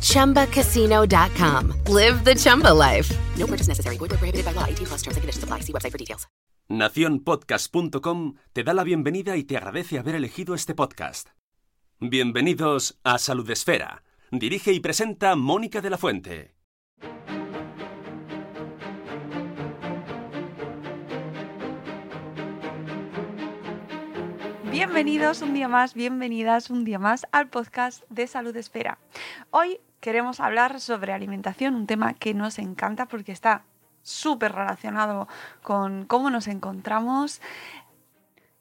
ChumbaCasino.com. Live the Chumba life. No purchase necessary. Void prohibited by law. 18 plus terms and conditions apply. See website for details. Naciónpodcast.com te da la bienvenida y te agradece haber elegido este podcast. Bienvenidos a Salud Esfera. Dirige y presenta Mónica de la Fuente. Bienvenidos un día más, bienvenidas un día más al podcast de Salud Esfera. Hoy queremos hablar sobre alimentación, un tema que nos encanta porque está súper relacionado con cómo nos encontramos.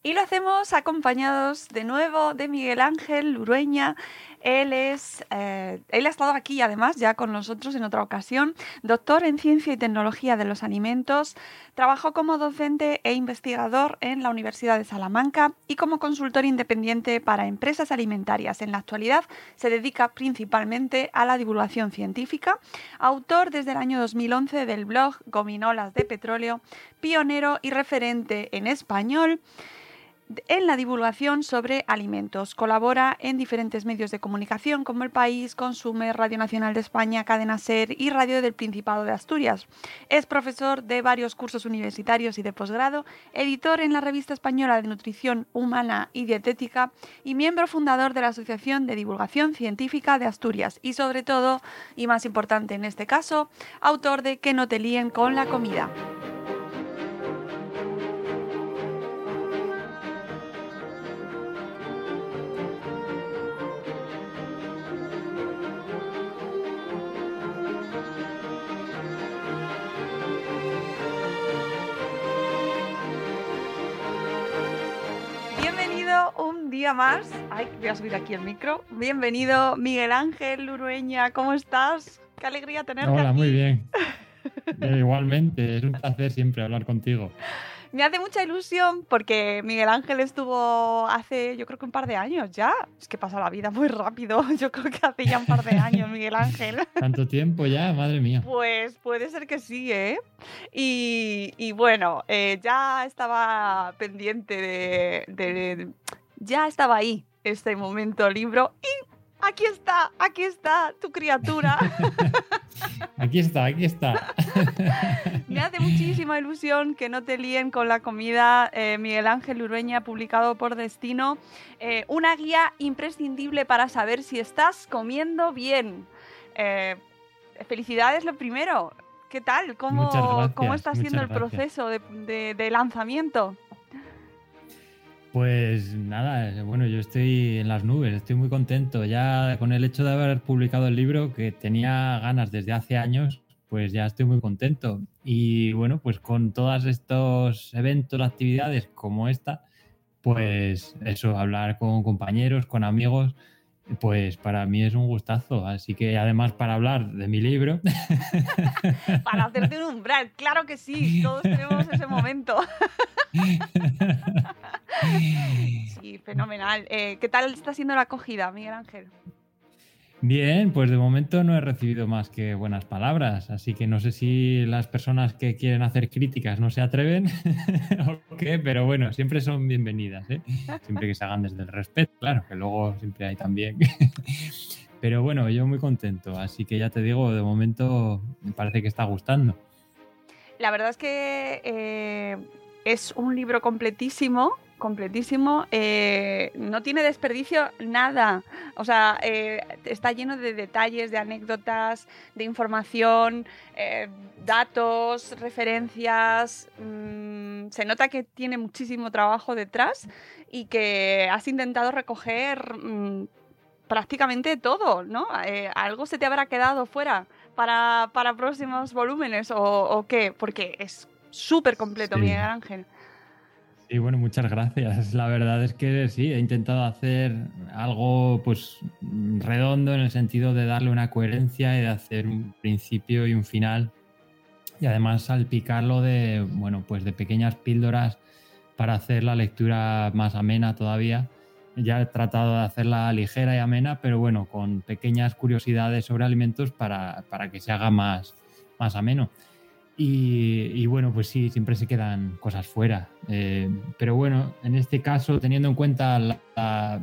Y lo hacemos acompañados de nuevo de Miguel Ángel Lurueña. Él es, eh, él ha estado aquí además ya con nosotros en otra ocasión, doctor en ciencia y tecnología de los alimentos, trabajó como docente e investigador en la Universidad de Salamanca y como consultor independiente para empresas alimentarias. En la actualidad se dedica principalmente a la divulgación científica, autor desde el año 2011 del blog Gominolas de Petróleo, pionero y referente en español en la divulgación sobre alimentos. Colabora en diferentes medios de comunicación como El País, Consume, Radio Nacional de España, Cadena Ser y Radio del Principado de Asturias. Es profesor de varios cursos universitarios y de posgrado, editor en la revista española de Nutrición Humana y Dietética y miembro fundador de la Asociación de Divulgación Científica de Asturias y sobre todo, y más importante en este caso, autor de Que no te líen con la comida. Más. Ay, voy a subir aquí el micro. Bienvenido, Miguel Ángel Lurueña. ¿Cómo estás? Qué alegría tenerte Hola, aquí. muy bien. Igualmente, es un placer siempre hablar contigo. Me hace mucha ilusión porque Miguel Ángel estuvo hace, yo creo que un par de años ya. Es que pasa la vida muy rápido. Yo creo que hace ya un par de años, Miguel Ángel. Tanto tiempo ya, madre mía. Pues puede ser que sí, ¿eh? Y, y bueno, eh, ya estaba pendiente de, de- Ya estaba ahí este momento libro y aquí está, aquí está tu criatura. Aquí está, aquí está. Me hace muchísima ilusión que no te líen con la comida. Eh, Miguel Ángel Urueña, publicado por Destino. Eh, una guía imprescindible para saber si estás comiendo bien. Eh, felicidades lo primero. ¿Qué tal? ¿Cómo, gracias, ¿cómo está siendo el proceso de, de- de lanzamiento? Pues nada, bueno, yo estoy en las nubes, estoy muy contento. Ya con el hecho de haber publicado el libro, que tenía ganas desde hace años, pues ya estoy muy contento. Y bueno, pues con todos estos eventos, actividades como esta, pues eso, hablar con compañeros, con amigos, pues para mí es un gustazo. Así que además para hablar de mi libro, Para hacerte un umbral, claro que sí, todos tenemos ese momento. Sí, fenomenal. Eh, ¿Qué tal está siendo la acogida, Miguel Ángel? Bien, pues de momento no he recibido más que buenas palabras, así que no sé si las personas que quieren hacer críticas no se atreven o qué, pero bueno, siempre son bienvenidas, ¿eh? siempre que se hagan desde el respeto, claro, que luego siempre hay también. Pero bueno, yo muy contento, así que ya te digo, de momento me parece que está gustando. La verdad es que eh, es un libro completísimo, completísimo. eh, no tiene desperdicio nada. O sea, eh, está lleno de detalles, de anécdotas, de información, eh, datos, referencias. mm, se nota que tiene muchísimo trabajo detrás y que has intentado recoger mm, prácticamente todo, ¿no? Algo se te habrá quedado fuera para, para próximos volúmenes o, o qué, porque es súper completo, Sí. Miguel Ángel. Y bueno, muchas gracias. La verdad es que sí, he intentado hacer algo pues redondo en el sentido de darle una coherencia y de hacer un principio y un final y además salpicarlo de, bueno, pues de pequeñas píldoras para hacer la lectura más amena todavía. Ya he tratado de hacerla ligera y amena, pero bueno, con pequeñas curiosidades sobre alimentos para, para que se haga más, más ameno. Y, bueno, pues sí, siempre se quedan cosas fuera. Eh, pero bueno, en este caso, teniendo en cuenta la, la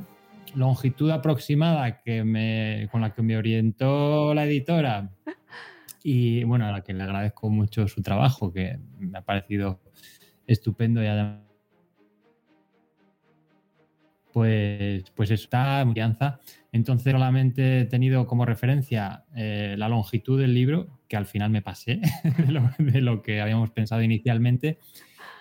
longitud aproximada que me, con la que me orientó la editora, y bueno, a la que le agradezco mucho su trabajo, que me ha parecido estupendo y además pues, pues está en crianza. Entonces solamente he tenido como referencia eh, la longitud del libro, que al final me pasé de lo, que habíamos pensado inicialmente,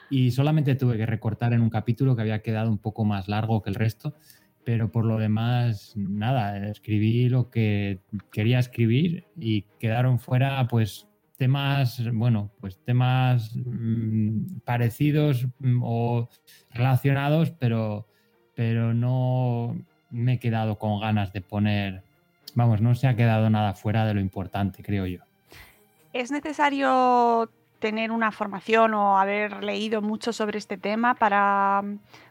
y solamente tuve que recortar en un capítulo que había quedado un poco más largo que el resto, pero por lo demás, nada, escribí lo que quería escribir y quedaron fuera pues temas, bueno, pues temas mmm, parecidos mmm, o relacionados, pero pero no me he quedado con ganas de poner, vamos, no se ha quedado nada fuera de lo importante, creo yo. ¿Es necesario tener una formación o haber leído mucho sobre este tema para,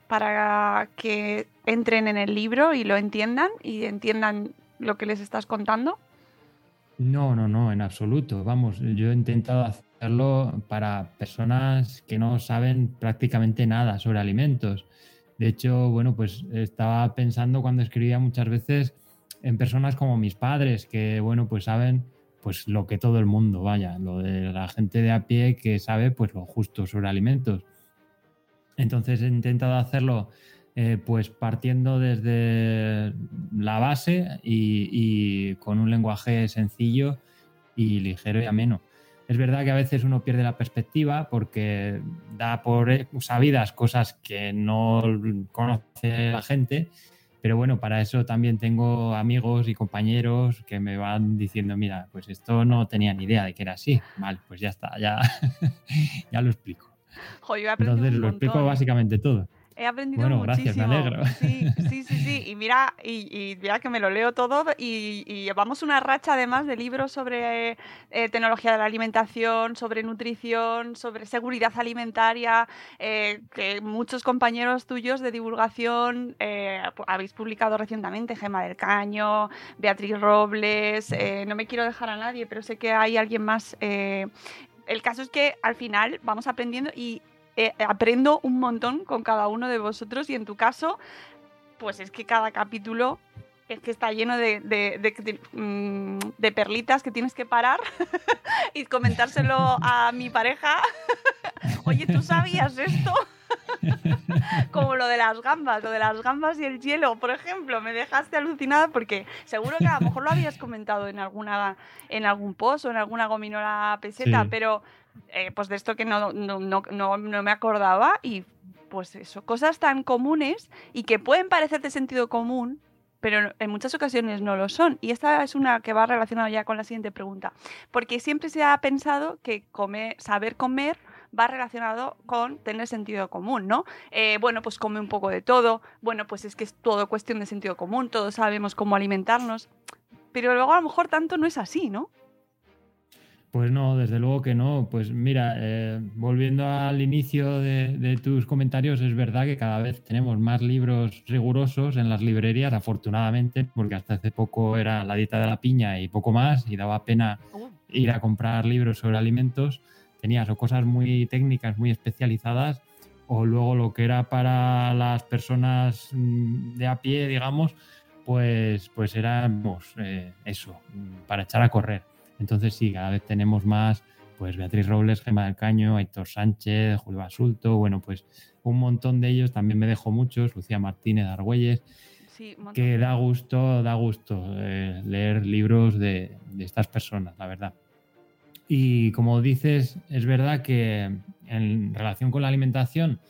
para que entren en el libro y lo entiendan y entiendan lo que les estás contando? No, no, no, en absoluto. Vamos, yo he intentado hacerlo para personas que no saben prácticamente nada sobre alimentos. De hecho, bueno, pues estaba pensando cuando escribía muchas veces en personas como mis padres, que, bueno, pues saben pues lo que todo el mundo, vaya, lo de la gente de a pie que sabe pues lo justo sobre alimentos. Entonces he intentado hacerlo eh, pues partiendo desde la base y, y, con un lenguaje sencillo y ligero y ameno. Es verdad que a veces uno pierde la perspectiva porque da por sabidas cosas que no conoce la gente, pero bueno, para eso también tengo amigos y compañeros que me van diciendo, mira, pues esto no tenía ni idea de que era así. Vale, pues ya está, ya, ya lo explico. Jo, Entonces lo explico básicamente todo. He aprendido bueno, muchísimo. gracias, me alegro. Sí, sí, sí, sí. Y mira, y, y mira que me lo leo todo y, y, llevamos una racha además de libros sobre eh, tecnología de la alimentación, sobre nutrición, sobre seguridad alimentaria, eh, que muchos compañeros tuyos de divulgación eh, habéis publicado recientemente, Gema del Caño, Beatriz Robles, no me quiero dejar a nadie, pero sé que hay alguien más. El caso es que al final vamos aprendiendo y eh, aprendo un montón con cada uno de vosotros y en tu caso, pues es que cada capítulo es que está lleno de, de, de, de perlitas que tienes que parar y comentárselo a mi pareja. Oye, ¿tú sabías esto? Como lo de las gambas, lo de las gambas y el hielo, por ejemplo, me dejaste alucinada porque seguro que a lo mejor lo habías comentado en alguna en algún post o en alguna gominola peseta, sí. pero eh, pues de esto que no, no, no, no, me acordaba y pues eso, cosas tan comunes y que pueden parecer de sentido común, pero en muchas ocasiones no lo son. Y esta es una que va relacionada ya con la siguiente pregunta, porque siempre se ha pensado que comer, saber comer va relacionado con tener sentido común, ¿no? Eh, bueno, pues come un poco de todo, bueno, pues es que es todo cuestión de sentido común, todos sabemos cómo alimentarnos, pero luego a lo mejor tanto no es así, ¿no? Pues no, desde luego que no. Pues mira, eh, volviendo al inicio de, de, tus comentarios, es verdad que cada vez tenemos más libros rigurosos en las librerías, afortunadamente, porque hasta hace poco era la dieta de la piña y poco más, y daba pena ir a comprar libros sobre alimentos. Tenías o cosas muy técnicas, muy especializadas, o luego lo que era para las personas de a pie, digamos, pues, pues era eh, eso, para echar a correr. Entonces sí, cada vez tenemos más, pues Beatriz Robles, Gema del Caño, Héctor Sánchez, Julio Basulto, bueno, pues un montón de ellos, también me dejo muchos, Lucía Martínez, Argüelles, sí, que da gusto, da gusto eh, leer libros de, de, estas personas, la verdad. Y como dices, es verdad que en relación con la alimentación,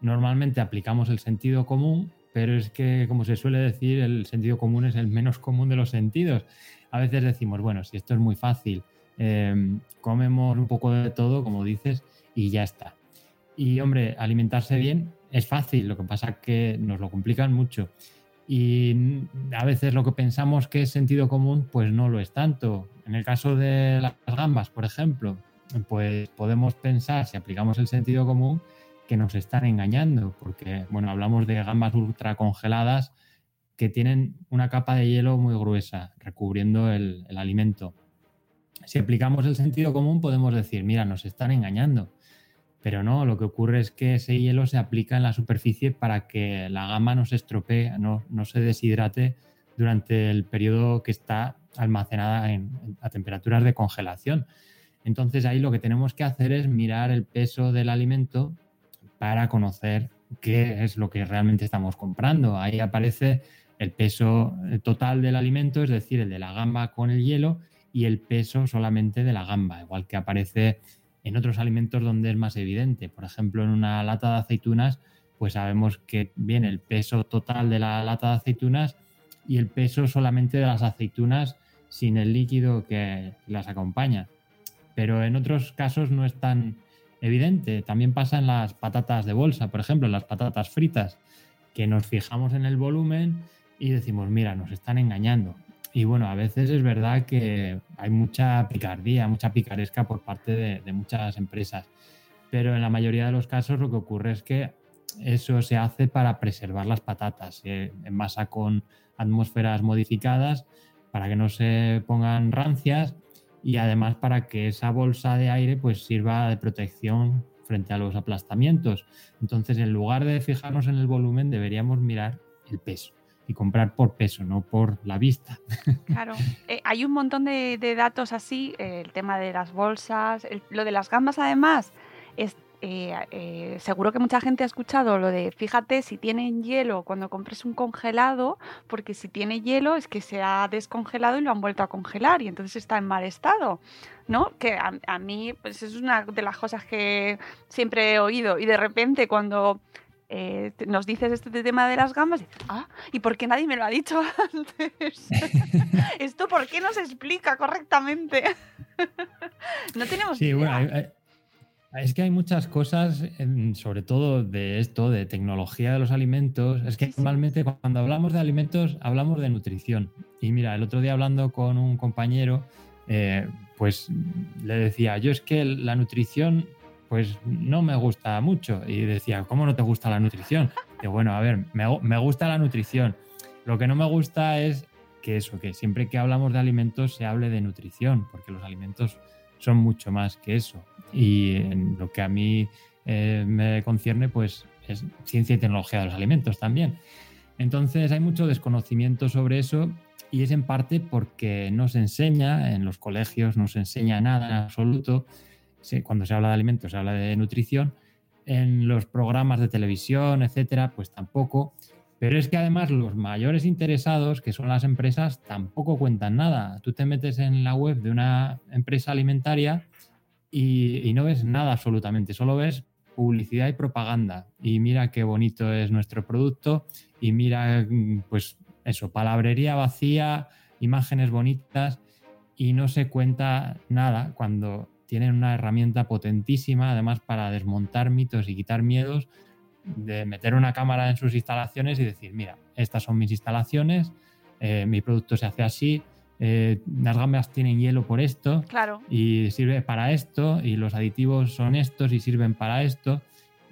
normalmente aplicamos el sentido común, pero es que, como se suele decir, el sentido común es el menos común de los sentidos a veces decimos, bueno, si esto es muy fácil, eh, comemos un poco de todo, como dices, y ya está. Y hombre, alimentarse bien es fácil, lo que pasa es que nos lo complican mucho. Y a veces lo que pensamos que es sentido común, pues no lo es tanto. En el caso de las gambas, por ejemplo, pues podemos pensar, si aplicamos el sentido común, que nos están engañando, porque, bueno, hablamos de gambas ultra congeladas que tienen una capa de hielo muy gruesa recubriendo el, el alimento. Si aplicamos el sentido común, podemos decir, mira, nos están engañando. Pero no, lo que ocurre es que ese hielo se aplica en la superficie para que la gama no se estropee, no, no se deshidrate durante el periodo que está almacenada en, a temperaturas de congelación. Entonces ahí lo que tenemos que hacer es mirar el peso del alimento para conocer qué es lo que realmente estamos comprando. Ahí aparece el peso total del alimento, es decir, el de la gamba con el hielo y el peso solamente de la gamba, igual que aparece en otros alimentos donde es más evidente. Por ejemplo, en una lata de aceitunas, pues sabemos que viene el peso total de la lata de aceitunas y el peso solamente de las aceitunas sin el líquido que las acompaña. Pero en otros casos no es tan evidente. También pasa en las patatas de bolsa, por ejemplo, en las patatas fritas, que nos fijamos en el volumen y decimos, mira, nos están engañando. Y bueno, a veces es verdad que hay mucha picardía, mucha picaresca por parte de, muchas empresas. Pero en la mayoría de los casos lo que ocurre es que eso se hace para preservar las patatas. Se envasa con atmósferas modificadas para que no se pongan rancias y además para que esa bolsa de aire pues sirva de protección frente a los aplastamientos. Entonces, en lugar de fijarnos en el volumen, deberíamos mirar el peso y comprar por peso, no por la vista. Claro, eh, hay un montón de, datos así, eh, el tema de las bolsas, el, lo de las gambas además, es, eh, seguro que mucha gente ha escuchado lo de fíjate si tienen hielo cuando compres un congelado, porque si tiene hielo es que se ha descongelado y lo han vuelto a congelar y entonces está en mal estado, ¿no? Que a, a mí pues es una de las cosas que siempre he oído y de repente cuando eh, nos dices este tema de las gambas, y dices, ah, ¿y por qué nadie me lo ha dicho antes? ¿Esto por qué no se explica correctamente? no tenemos sí, idea. Bueno, hay, hay, es que hay muchas cosas, sobre todo de esto, de tecnología de los alimentos. Es que normalmente cuando hablamos de alimentos hablamos de nutrición. Y mira, el otro día hablando con un compañero, eh, pues le decía, yo es que la nutrición pues no me gusta mucho. Y decía, ¿cómo no te gusta la nutrición? Que bueno, a ver, me, me, gusta la nutrición. Lo que no me gusta es que eso, que siempre que hablamos de alimentos se hable de nutrición, porque los alimentos son mucho más que eso. Y lo que a mí eh, me concierne, pues es ciencia y tecnología de los alimentos también. Entonces hay mucho desconocimiento sobre eso y es en parte porque no se enseña, en los colegios no se enseña nada en absoluto cuando se habla de alimentos se habla de nutrición, en los programas de televisión, etcétera, pues tampoco. Pero es que además los mayores interesados, que son las empresas, tampoco cuentan nada. Tú te metes en la web de una empresa alimentaria y, y no ves nada absolutamente, solo ves publicidad y propaganda. Y mira qué bonito es nuestro producto y mira, pues eso, palabrería vacía, imágenes bonitas y no se cuenta nada cuando tienen una herramienta potentísima, además para desmontar mitos y quitar miedos, de meter una cámara en sus instalaciones y decir, mira, estas son mis instalaciones, eh, mi producto se hace así, eh, las gambas tienen hielo por esto claro. y sirve para esto y los aditivos son estos y sirven para esto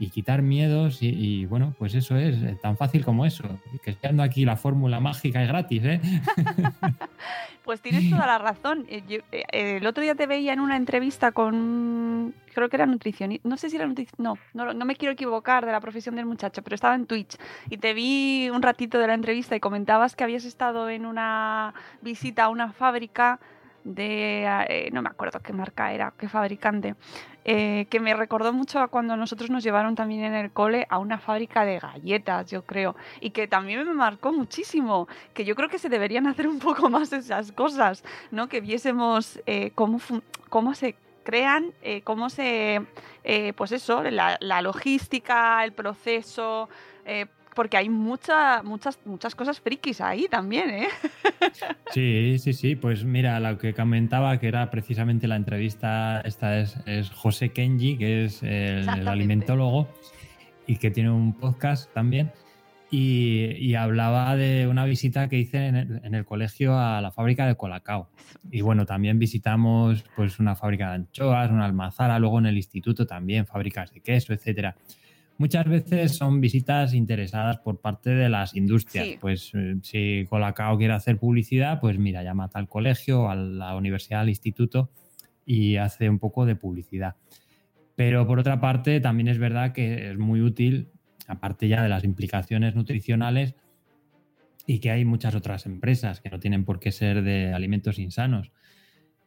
y quitar miedos y, y, bueno, pues eso es eh, tan fácil como eso. Que estoy aquí la fórmula mágica y gratis, ¿eh? pues tienes toda la razón. Eh, yo, eh, el otro día te veía en una entrevista con, creo que era nutricionista, no sé si era nutricionista, no, no, no me quiero equivocar de la profesión del muchacho, pero estaba en Twitch y te vi un ratito de la entrevista y comentabas que habías estado en una visita a una fábrica de, eh, no me acuerdo qué marca era, qué fabricante, eh, que me recordó mucho a cuando nosotros nos llevaron también en el cole a una fábrica de galletas, yo creo, y que también me marcó muchísimo, que yo creo que se deberían hacer un poco más esas cosas, ¿no? Que viésemos eh, cómo, cómo se crean, eh, cómo se, pues eso, la, la, logística, el proceso, porque hay mucha, muchas, muchas cosas frikis ahí también, ¿eh? Sí, sí, sí. Pues mira, lo que comentaba, que era precisamente la entrevista, esta es, es José Kenji, que es el, el alimentólogo y que tiene un podcast también. y, y hablaba de una visita que hice en el, en el colegio a la fábrica de Colacao. Y bueno, también visitamos pues una fábrica de anchoas, una almazara, luego en el instituto también fábricas de queso, etcétera. Muchas veces son visitas interesadas por parte de las industrias. Sí. Pues eh, si Colacao quiere hacer publicidad, pues mira, llama al colegio, a la universidad, al instituto y hace un poco de publicidad. Pero por otra parte, también es verdad que es muy útil, aparte ya de las implicaciones nutricionales, y que hay muchas otras empresas que no tienen por qué ser de alimentos insanos.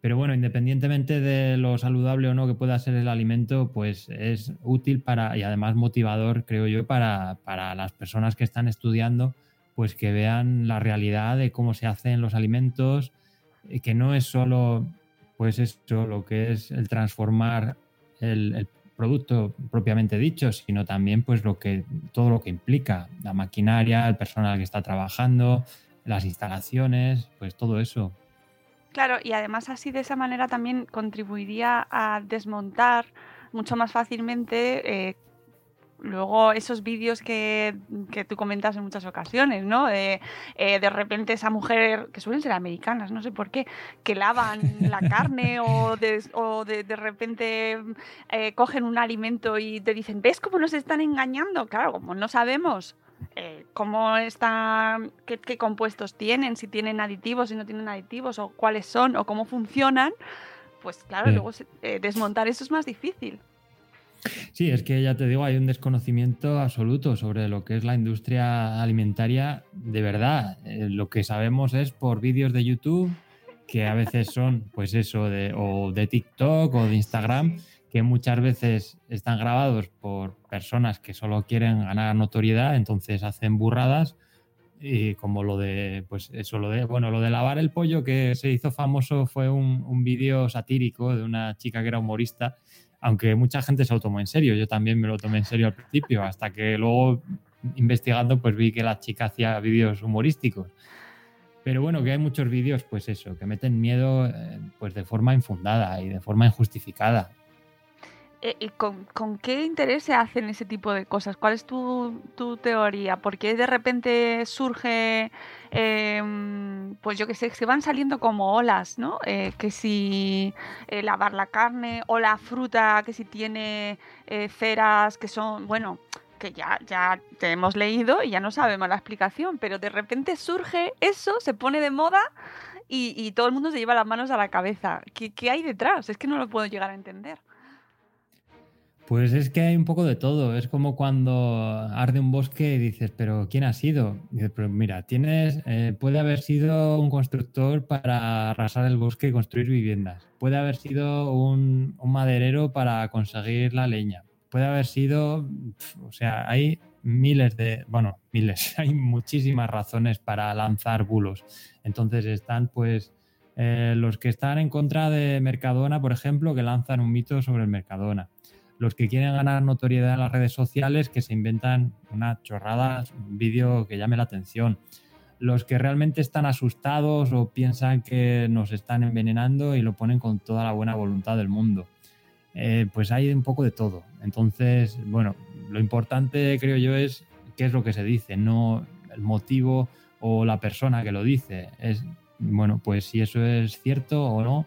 Pero bueno, independientemente de lo saludable o no que pueda ser el alimento, pues es útil para y además motivador, creo yo, para, para las personas que están estudiando, pues que vean la realidad de cómo se hacen los alimentos, eh, que no es solo, pues esto, lo que es el transformar el, el producto propiamente dicho, sino también pues lo que todo lo que implica, la maquinaria, el personal que está trabajando, las instalaciones, pues todo eso. Claro, y además así de esa manera también contribuiría a desmontar mucho más fácilmente eh, luego esos vídeos que, que tú comentas en muchas ocasiones, ¿no? De, eh, de repente esa mujer, que suelen ser americanas, no sé por qué, que lavan la carne o de, o de, de repente eh, cogen un alimento y te dicen, ¿ves cómo nos están engañando? Claro, como no sabemos eh, cómo están, qué, qué compuestos tienen, si tienen aditivos, si no tienen aditivos, o cuáles son, o cómo funcionan, pues claro, Sí. luego eh, desmontar eso es más difícil. Sí, es que ya te digo, hay un desconocimiento absoluto sobre lo que es la industria alimentaria de verdad. Eh, lo que sabemos es por vídeos de YouTube, que a veces son, pues eso, de, o de TikTok o de Instagram, que muchas veces están grabados por personas que solo quieren ganar notoriedad, entonces hacen burradas. Y como lo de, pues eso, lo de, bueno, lo de lavar el pollo que se hizo famoso fue un, un vídeo satírico de una chica que era humorista aunque mucha gente se lo tomó en serio, yo también me lo tomé en serio al principio, hasta que luego investigando pues vi que la chica hacía vídeos humorísticos. Pero bueno, que hay muchos vídeos pues eso, que meten miedo eh, pues de forma infundada y de forma injustificada. Eh, ¿Y con, qué interés se hacen ese tipo de cosas? ¿Cuál es tu, teoría? ¿Por qué de repente surge, em, pues yo que sé, se van saliendo como olas, ¿no? Eh, que si eh, lavar la carne o la fruta, que si tiene eh, ceras que son, bueno, que ya, ya te hemos leído y ya no sabemos la explicación, pero de repente surge eso, se pone de moda y, y todo el mundo se lleva las manos a la cabeza. ¿Qué, qué hay detrás? Es que no lo puedo llegar a entender. Pues es que hay un poco de todo. Es como cuando arde un bosque y dices, pero ¿quién ha sido? Dices, pero mira, tienes, eh, puede haber sido un constructor para arrasar el bosque y construir viviendas. Puede haber sido un, maderero para conseguir la leña. Puede haber sido, o sea, hay miles de, bueno, miles, hay muchísimas razones para lanzar bulos. Entonces están pues eh, los que están en contra de Mercadona, por ejemplo, que lanzan un mito sobre el Mercadona los que quieren ganar notoriedad en las redes sociales que se inventan una chorrada, un vídeo que llame la atención. Los que realmente están asustados o piensan que nos están envenenando y lo ponen con toda la buena voluntad del mundo. Eh, pues hay un poco de todo. Entonces, bueno, lo importante creo yo es qué es lo que se dice, no el motivo o la persona que lo dice. Es, bueno, pues si eso es cierto o no.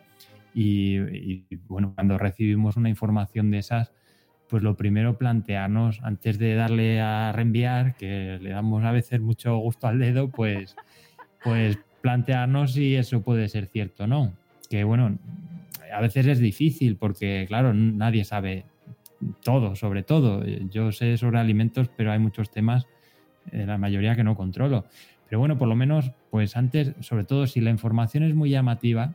Y, bueno, cuando recibimos una información de esas, pues lo primero plantearnos, antes de darle a reenviar, que le damos a veces mucho gusto al dedo, pues, pues plantearnos si eso puede ser cierto o no. Que bueno, a veces es difícil porque, claro, nadie sabe todo sobre todo. Yo sé sobre alimentos, pero hay muchos temas, eh, la mayoría que no controlo. Pero bueno, por lo menos, pues antes, sobre todo si la información es muy llamativa,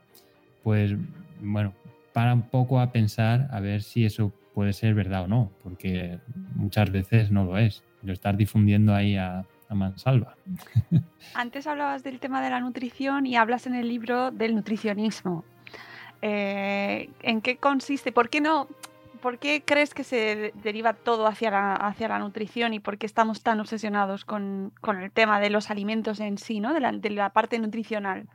pues bueno, para un poco a pensar a ver si eso puede ser verdad o no, porque muchas veces no lo es. Lo estás difundiendo ahí a, mansalva. Antes hablabas del tema de la nutrición y hablas en el libro del nutricionismo. Eh, ¿En qué consiste? ¿Por qué no? ¿Por qué crees que se deriva todo hacia la, hacia la nutrición y por qué estamos tan obsesionados con, con el tema de los alimentos en sí, ¿no? de, la, de la parte nutricional?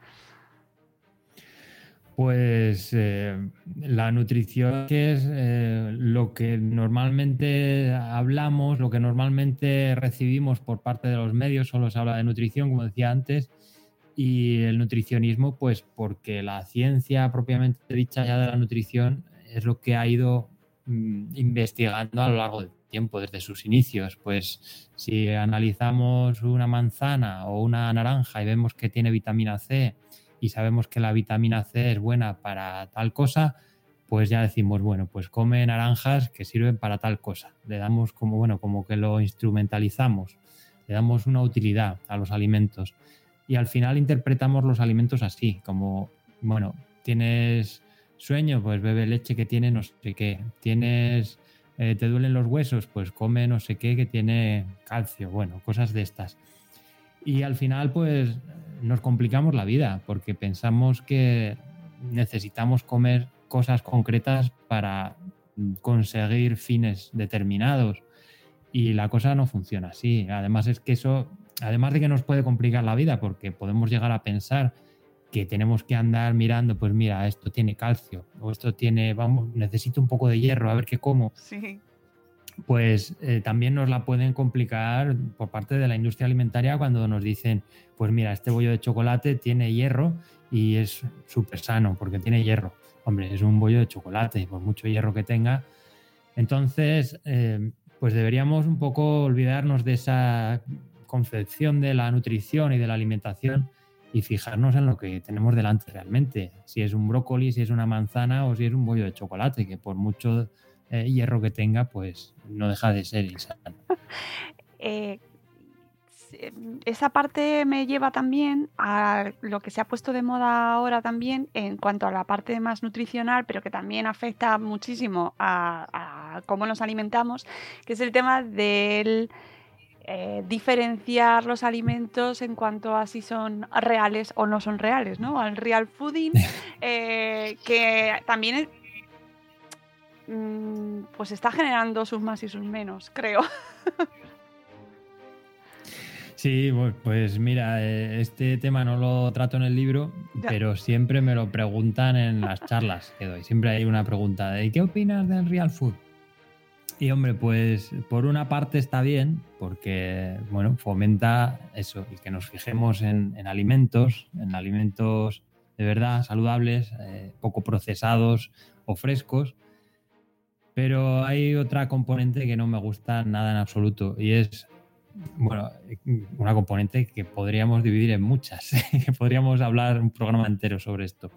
Pues eh, la nutrición, que es eh, lo que normalmente hablamos, lo que normalmente recibimos por parte de los medios, solo se habla de nutrición, como decía antes, y el nutricionismo, pues porque la ciencia propiamente dicha ya de la nutrición es lo que ha ido mm, investigando a lo largo del tiempo, desde sus inicios. Pues si analizamos una manzana o una naranja y vemos que tiene vitamina C, y sabemos que la vitamina C es buena para tal cosa, pues ya decimos, bueno, pues come naranjas que sirven para tal cosa. Le damos como, bueno, como que lo instrumentalizamos, le damos una utilidad a los alimentos. Y al final interpretamos los alimentos así, como, bueno, tienes sueño, pues bebe leche que tiene no sé qué. Tienes, eh, te duelen los huesos, pues come no sé qué que tiene calcio. Bueno, cosas de estas. Y al final, pues nos complicamos la vida porque pensamos que necesitamos comer cosas concretas para conseguir fines determinados y la cosa no funciona así. Además es que eso, además de que nos puede complicar la vida porque podemos llegar a pensar que tenemos que andar mirando, pues mira, esto tiene calcio o esto tiene, vamos, necesito un poco de hierro, a ver qué como. Sí pues eh, también nos la pueden complicar por parte de la industria alimentaria cuando nos dicen, pues mira, este bollo de chocolate tiene hierro y es súper sano porque tiene hierro. Hombre, es un bollo de chocolate, por mucho hierro que tenga. Entonces, eh, pues deberíamos un poco olvidarnos de esa concepción de la nutrición y de la alimentación y fijarnos en lo que tenemos delante realmente. Si es un brócoli, si es una manzana o si es un bollo de chocolate, que por mucho eh, hierro que tenga, pues no deja de ser insano. Eh, esa parte me lleva también a lo que se ha puesto de moda ahora también en cuanto a la parte más nutricional, pero que también afecta muchísimo a, cómo nos alimentamos, que es el tema del eh, diferenciar los alimentos en cuanto a si son reales o no son reales, ¿no? Al real fooding, que también pues está generando sus más y sus menos, creo. Sí, pues mira, eh, este tema no lo trato en el libro, pero siempre me lo preguntan en las charlas que doy. Siempre hay una pregunta de ¿qué opinas del real food? Y hombre, pues por una parte está bien, porque bueno, fomenta eso, y que nos fijemos en, alimentos, en alimentos de verdad saludables, eh, poco procesados o frescos, pero hay otra componente que no me gusta nada en absoluto y es, bueno, una componente que podríamos dividir en muchas, que podríamos hablar un programa entero sobre esto.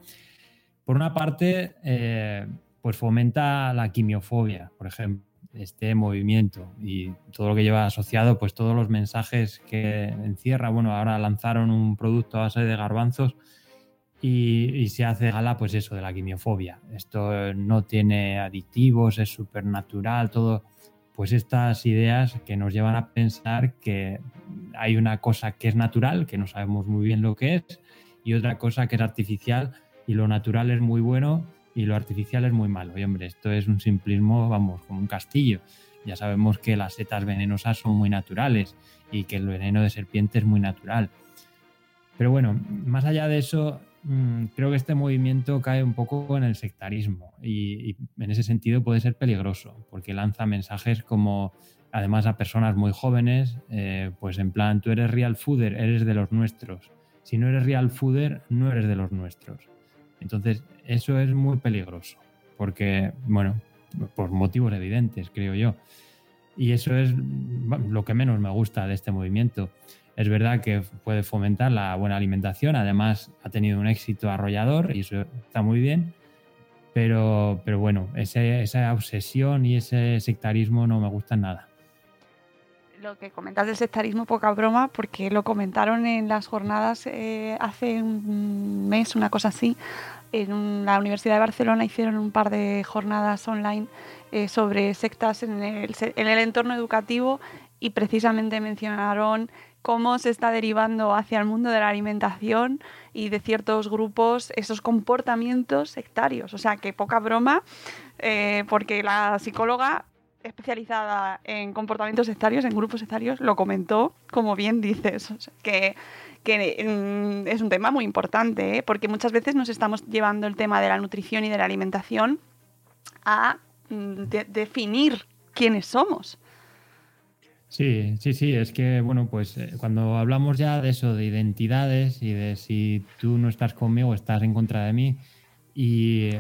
Por una parte, eh, pues fomenta la quimiofobia, por ejemplo, este movimiento y todo lo que lleva asociado, pues todos los mensajes que encierra. Bueno, ahora lanzaron un producto a base de garbanzos y, se hace gala, pues eso, de la quimiofobia. Esto no tiene aditivos, es súper natural, todo. Pues estas ideas que nos llevan a pensar que hay una cosa que es natural, que no sabemos muy bien lo que es, y otra cosa que es artificial, y lo natural es muy bueno y lo artificial es muy malo. Y hombre, esto es un simplismo, vamos, como un castillo. Ya sabemos que las setas venenosas son muy naturales y que el veneno de serpiente es muy natural. Pero bueno, más allá de eso, Mm, creo que este movimiento cae un poco en el sectarismo y, en ese sentido puede ser peligroso porque lanza mensajes como además a personas muy jóvenes, eh, pues en plan, tú eres real fooder, eres de los nuestros. Si no eres real fooder, no eres de los nuestros. Entonces, eso es muy peligroso porque, bueno, por motivos evidentes, creo yo. Y eso es lo que menos me gusta de este movimiento. Es verdad que puede fomentar la buena alimentación, además ha tenido un éxito arrollador y eso está muy bien, pero, pero bueno, esa obsesión y ese sectarismo no me gustan nada. Lo que comentas del sectarismo, poca broma, porque lo comentaron en las jornadas eh, hace un mes, una cosa así. En la Universidad de Barcelona hicieron un par de jornadas online eh, sobre sectas en el, en el entorno educativo y precisamente mencionaron cómo se está derivando hacia el mundo de la alimentación y de ciertos grupos esos comportamientos sectarios. O sea, que poca broma, eh, porque la psicóloga especializada en comportamientos sectarios, en grupos sectarios, lo comentó, como bien dices, que, mm, es un tema muy importante, ¿eh? porque muchas veces nos estamos llevando el tema de la nutrición y de la alimentación a mm, definir quiénes somos. Sí, sí, sí, es que, bueno, pues eh, cuando hablamos ya de eso, de identidades y de si tú no estás conmigo, estás en contra de mí, y,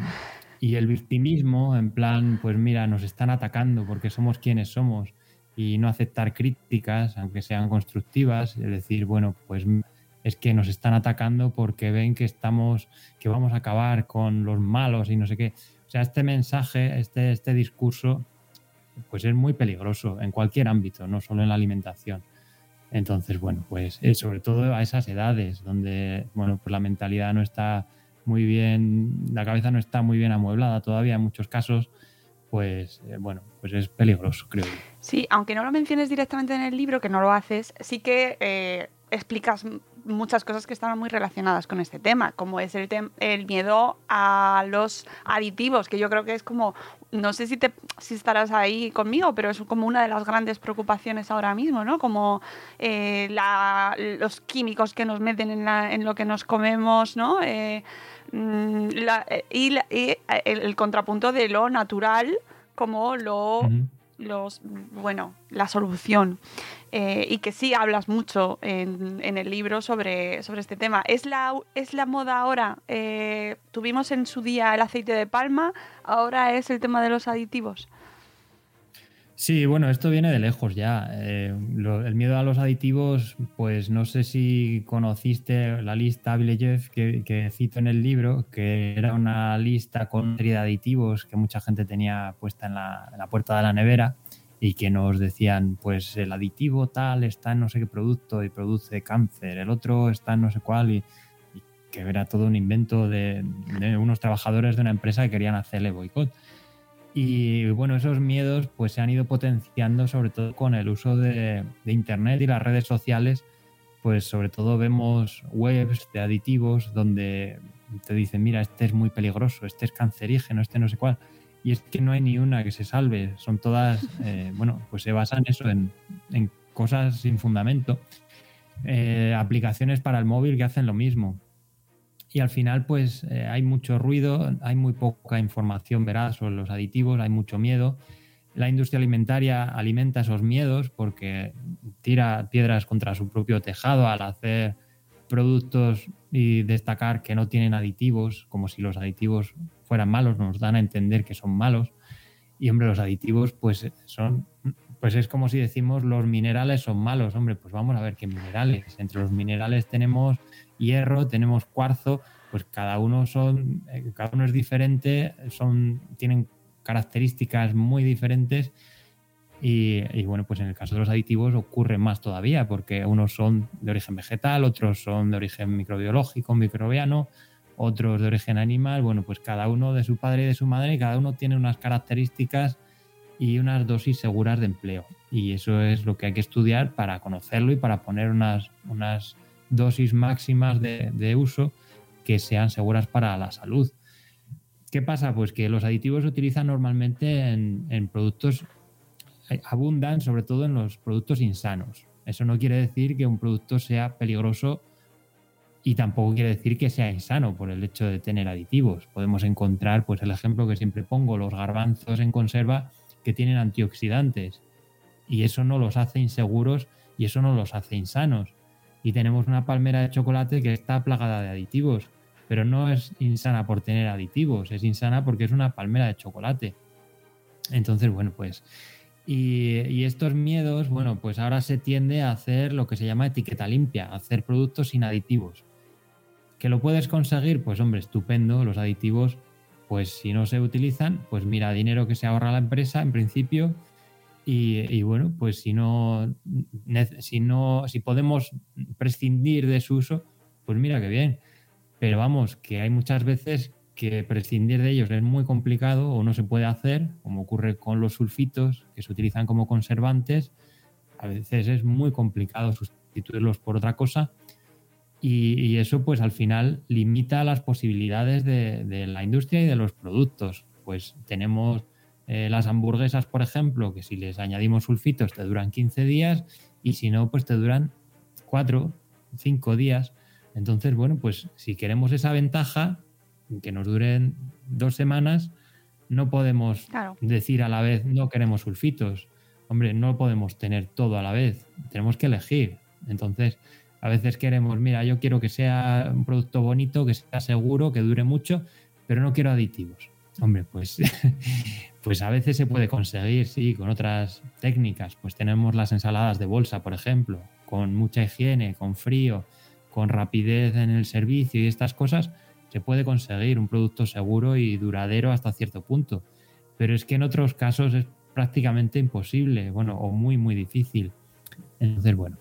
y el victimismo, en plan, pues mira, nos están atacando porque somos quienes somos, y no aceptar críticas, aunque sean constructivas, es decir, bueno, pues es que nos están atacando porque ven que estamos, que vamos a acabar con los malos y no sé qué. O sea, este mensaje, este, este discurso pues es muy peligroso en cualquier ámbito, no solo en la alimentación. Entonces, bueno, pues eh, sobre todo a esas edades donde, bueno, pues la mentalidad no está muy bien, la cabeza no está muy bien amueblada todavía en muchos casos, pues eh, bueno, pues es peligroso, creo yo. Sí, aunque no lo menciones directamente en el libro, que no lo haces, sí que eh, explicas muchas cosas que están muy relacionadas con este tema, como es el, el miedo a los aditivos, que yo creo que es como, no sé si, te, si estarás ahí conmigo, pero es como una de las grandes preocupaciones ahora mismo, ¿no? Como eh, los químicos que nos meten en, en, lo que nos comemos, ¿no? Eh, mm, y, el, contrapunto de lo natural como lo los, bueno, la solución. Eh, y que sí hablas mucho en, el libro sobre, sobre, este tema. ¿Es la, es la moda ahora? Eh, tuvimos en su día el aceite de palma, ahora es el tema de los aditivos. Sí, bueno, esto viene de lejos ya. Eh, el miedo a los aditivos, pues no sé si conociste la lista Bileyev que, cito en el libro, que era una lista con serie aditivos que mucha gente tenía puesta en la, en la, puerta de la nevera y que nos decían, pues el aditivo tal está en no sé qué producto y produce cáncer, el otro está en no sé cuál y, y que era todo un invento de, de unos trabajadores de una empresa que querían hacerle boicot. Y bueno, esos miedos pues se han ido potenciando sobre todo con el uso de, Internet y las redes sociales, pues sobre todo vemos webs de aditivos donde te dicen, mira, este es muy peligroso, este es cancerígeno, este no sé cuál. Y es que no hay ni una que se salve, son todas, eh, bueno, pues se basan eso en, cosas sin fundamento. Eh, aplicaciones para el móvil que hacen lo mismo y al final pues eh, hay mucho ruido, hay muy poca información veraz sobre los aditivos, hay mucho miedo. La industria alimentaria alimenta esos miedos porque tira piedras contra su propio tejado al hacer productos y destacar que no tienen aditivos, como si los aditivos fueran malos, nos dan a entender que son malos. Y hombre, los aditivos pues son pues es como si decimos los minerales son malos, hombre, pues vamos a ver qué minerales. Entre los minerales tenemos hierro, tenemos cuarzo, pues cada uno son, eh, cada uno es diferente, son, tienen características muy diferentes y, bueno, pues en el caso de los aditivos ocurre más todavía, porque unos son de origen vegetal, otros son de origen microbiológico, microbiano, otros de origen animal, bueno, pues cada uno de su padre y de su madre, cada uno tiene unas características y unas dosis seguras de empleo. Y eso es lo que hay que estudiar para conocerlo y para poner unas, unas dosis máximas de, uso que sean seguras para la salud. ¿Qué pasa? Pues que los aditivos se utilizan normalmente en, productos, eh, abundan sobre todo en los productos insanos. Eso no quiere decir que un producto sea peligroso y tampoco quiere decir que sea insano por el hecho de tener aditivos. Podemos encontrar, pues el ejemplo que siempre pongo, los garbanzos en conserva que tienen antioxidantes y eso no los hace inseguros y eso no los hace insanos y tenemos una palmera de chocolate que está plagada de aditivos, pero no es insana por tener aditivos, es insana porque es una palmera de chocolate. Entonces, bueno, pues... Y, estos miedos, bueno, pues ahora se tiende a hacer lo que se llama etiqueta limpia, hacer productos sin aditivos. ¿Que lo puedes conseguir? Pues hombre, estupendo, los aditivos, pues si no se utilizan, pues mira, dinero que se ahorra la empresa en principio y, bueno, pues si no, si no, si podemos prescindir de su uso, pues mira qué bien. Pero vamos, que hay muchas veces que prescindir de ellos es muy complicado o no se puede hacer, como ocurre con los sulfitos que se utilizan como conservantes. A veces es muy complicado sustituirlos por otra cosa y, eso pues al final limita las posibilidades de, de, la industria y de los productos. Pues tenemos Eh, las hamburguesas, por ejemplo, que si les añadimos sulfitos te duran 15 días y si no, pues te duran 4, 5 días. Entonces, bueno, pues si queremos esa ventaja, que nos duren dos semanas, no podemos Claro. decir a la vez no queremos sulfitos. Hombre, no podemos tener todo a la vez. Tenemos que elegir. Entonces, a veces queremos, mira, yo quiero que sea un producto bonito, que sea seguro, que dure mucho, pero no quiero aditivos. Hombre, pues, pues a veces se puede conseguir, sí, con otras técnicas. Pues tenemos las ensaladas de bolsa, por ejemplo, con mucha higiene, con frío, con rapidez en el servicio y estas cosas, se puede conseguir un producto seguro y duradero hasta cierto punto. Pero es que en otros casos es prácticamente imposible, bueno, o muy, muy difícil. Entonces, bueno,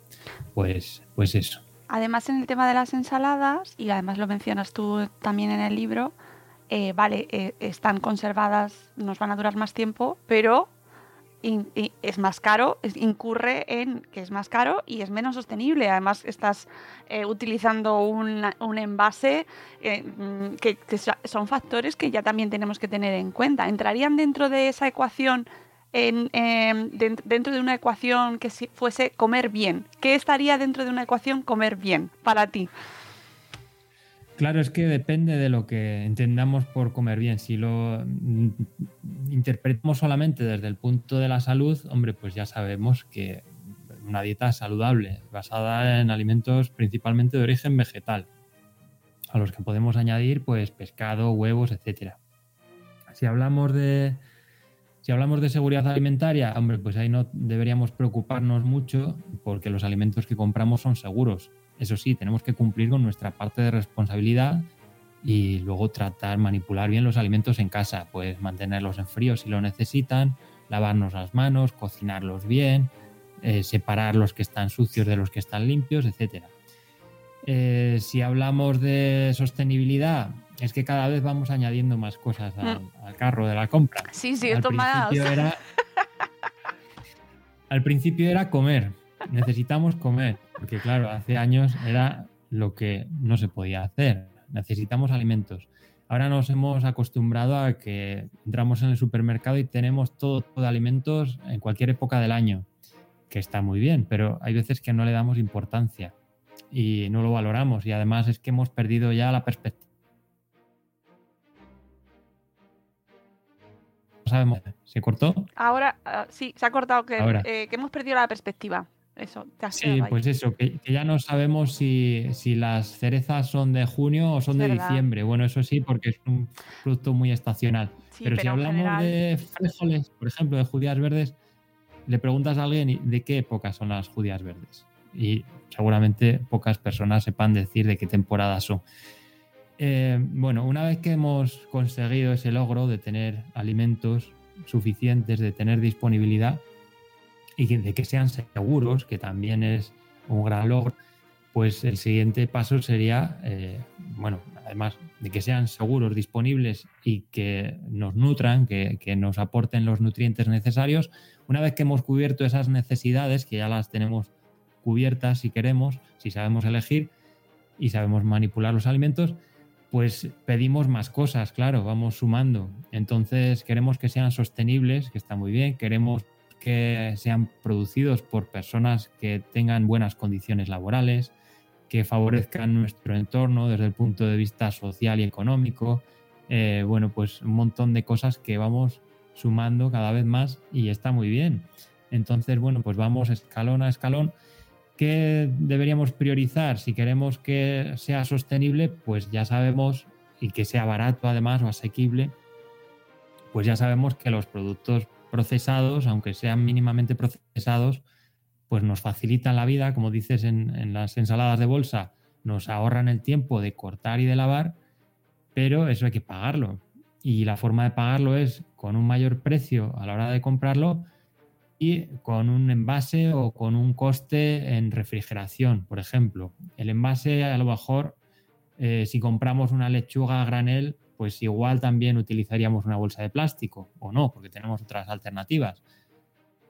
pues, pues eso. Además, en el tema de las ensaladas, y además lo mencionas tú también en el libro, eh, vale, eh, están conservadas, nos van a durar más tiempo, pero in- es más caro, incurre en que es más caro y es menos sostenible. Además, estás eh, utilizando un, un envase mm, que, que so- son factores que ya también tenemos que tener en cuenta. ¿Entrarían dentro de esa ecuación? En, em, den- dentro de una ecuación que fuese comer bien, ¿qué estaría dentro de una ecuación comer bien para ti? Claro, es que depende de lo que entendamos por comer bien. Si lo mm, interpretamos solamente desde el punto de la salud, hombre, pues ya sabemos que una dieta saludable, basada en alimentos principalmente de origen vegetal, a los que podemos añadir pues pescado, huevos, etcétera. Si hablamos de si hablamos de seguridad alimentaria, hombre, pues ahí no deberíamos preocuparnos mucho porque los alimentos que compramos son seguros. Eso sí, tenemos que cumplir con nuestra parte de responsabilidad y luego tratar, manipular bien los alimentos en casa, pues mantenerlos en frío si lo necesitan, lavarnos las manos, cocinarlos bien, eh, separar los que están sucios de los que están limpios, etcétera. Eh, si hablamos de sostenibilidad, es que cada vez vamos añadiendo más cosas al, al carro de la compra. Sí, sí, Al principio era- al principio era comer. Necesitamos comer. Porque claro, hace años era lo que no se podía hacer. Necesitamos alimentos. Ahora nos hemos acostumbrado a que entramos en el supermercado y tenemos todo, todo de alimentos en cualquier época del año, que está muy bien, pero hay veces que no le damos importancia y no lo valoramos y además es que hemos perdido ya la perspectiva. Sabemos, ¿se cortó? Ahora, ah, sí, se ha cortado que, eh, que hemos perdido la perspectiva. Eso, te has Sí, ahí. pues eso, que, que ya no sabemos si, si las cerezas son de junio o son de verdad. diciembre. Bueno, eso sí, porque es un producto muy estacional. Sí, pero, si hablamos general- de frijoles, por ejemplo, de judías verdes, le preguntas a alguien de qué época son las judías verdes. Y seguramente pocas personas sepan decir de qué temporada son. Eh, bueno, una vez que hemos conseguido ese logro de tener alimentos suficientes, de tener disponibilidad y de que sean seguros, que también es un gran logro, pues el siguiente paso sería, eh, bueno, además de que sean seguros, disponibles y que nos nutran, que, que nos aporten los nutrientes necesarios, una vez que hemos cubierto esas necesidades, que ya las tenemos cubiertas si queremos, si sabemos elegir y sabemos manipular los alimentos, pues pedimos más cosas, claro, vamos sumando. Entonces queremos que sean sostenibles, que está muy bien, queremos que sean producidos por personas que tengan buenas condiciones laborales, que favorezcan nuestro entorno desde el punto de vista social y económico. Eh, bueno, pues un montón de cosas que vamos sumando cada vez más y está muy bien. Entonces, bueno, pues vamos escalón a escalón. ¿Qué deberíamos priorizar? Si queremos que sea sostenible, pues ya sabemos, y que sea barato además o asequible, pues ya sabemos que los productos procesados, aunque sean mínimamente procesados, pues nos facilitan la vida, como dices en, en las ensaladas de bolsa, nos ahorran el tiempo de cortar y de lavar, pero eso hay que pagarlo. Y la forma de pagarlo es con un mayor precio a la hora de comprarlo y con un envase o con un coste en refrigeración, por ejemplo. El envase a lo mejor, eh, si compramos una lechuga a granel, pues igual también utilizaríamos una bolsa de plástico o no, porque tenemos otras alternativas.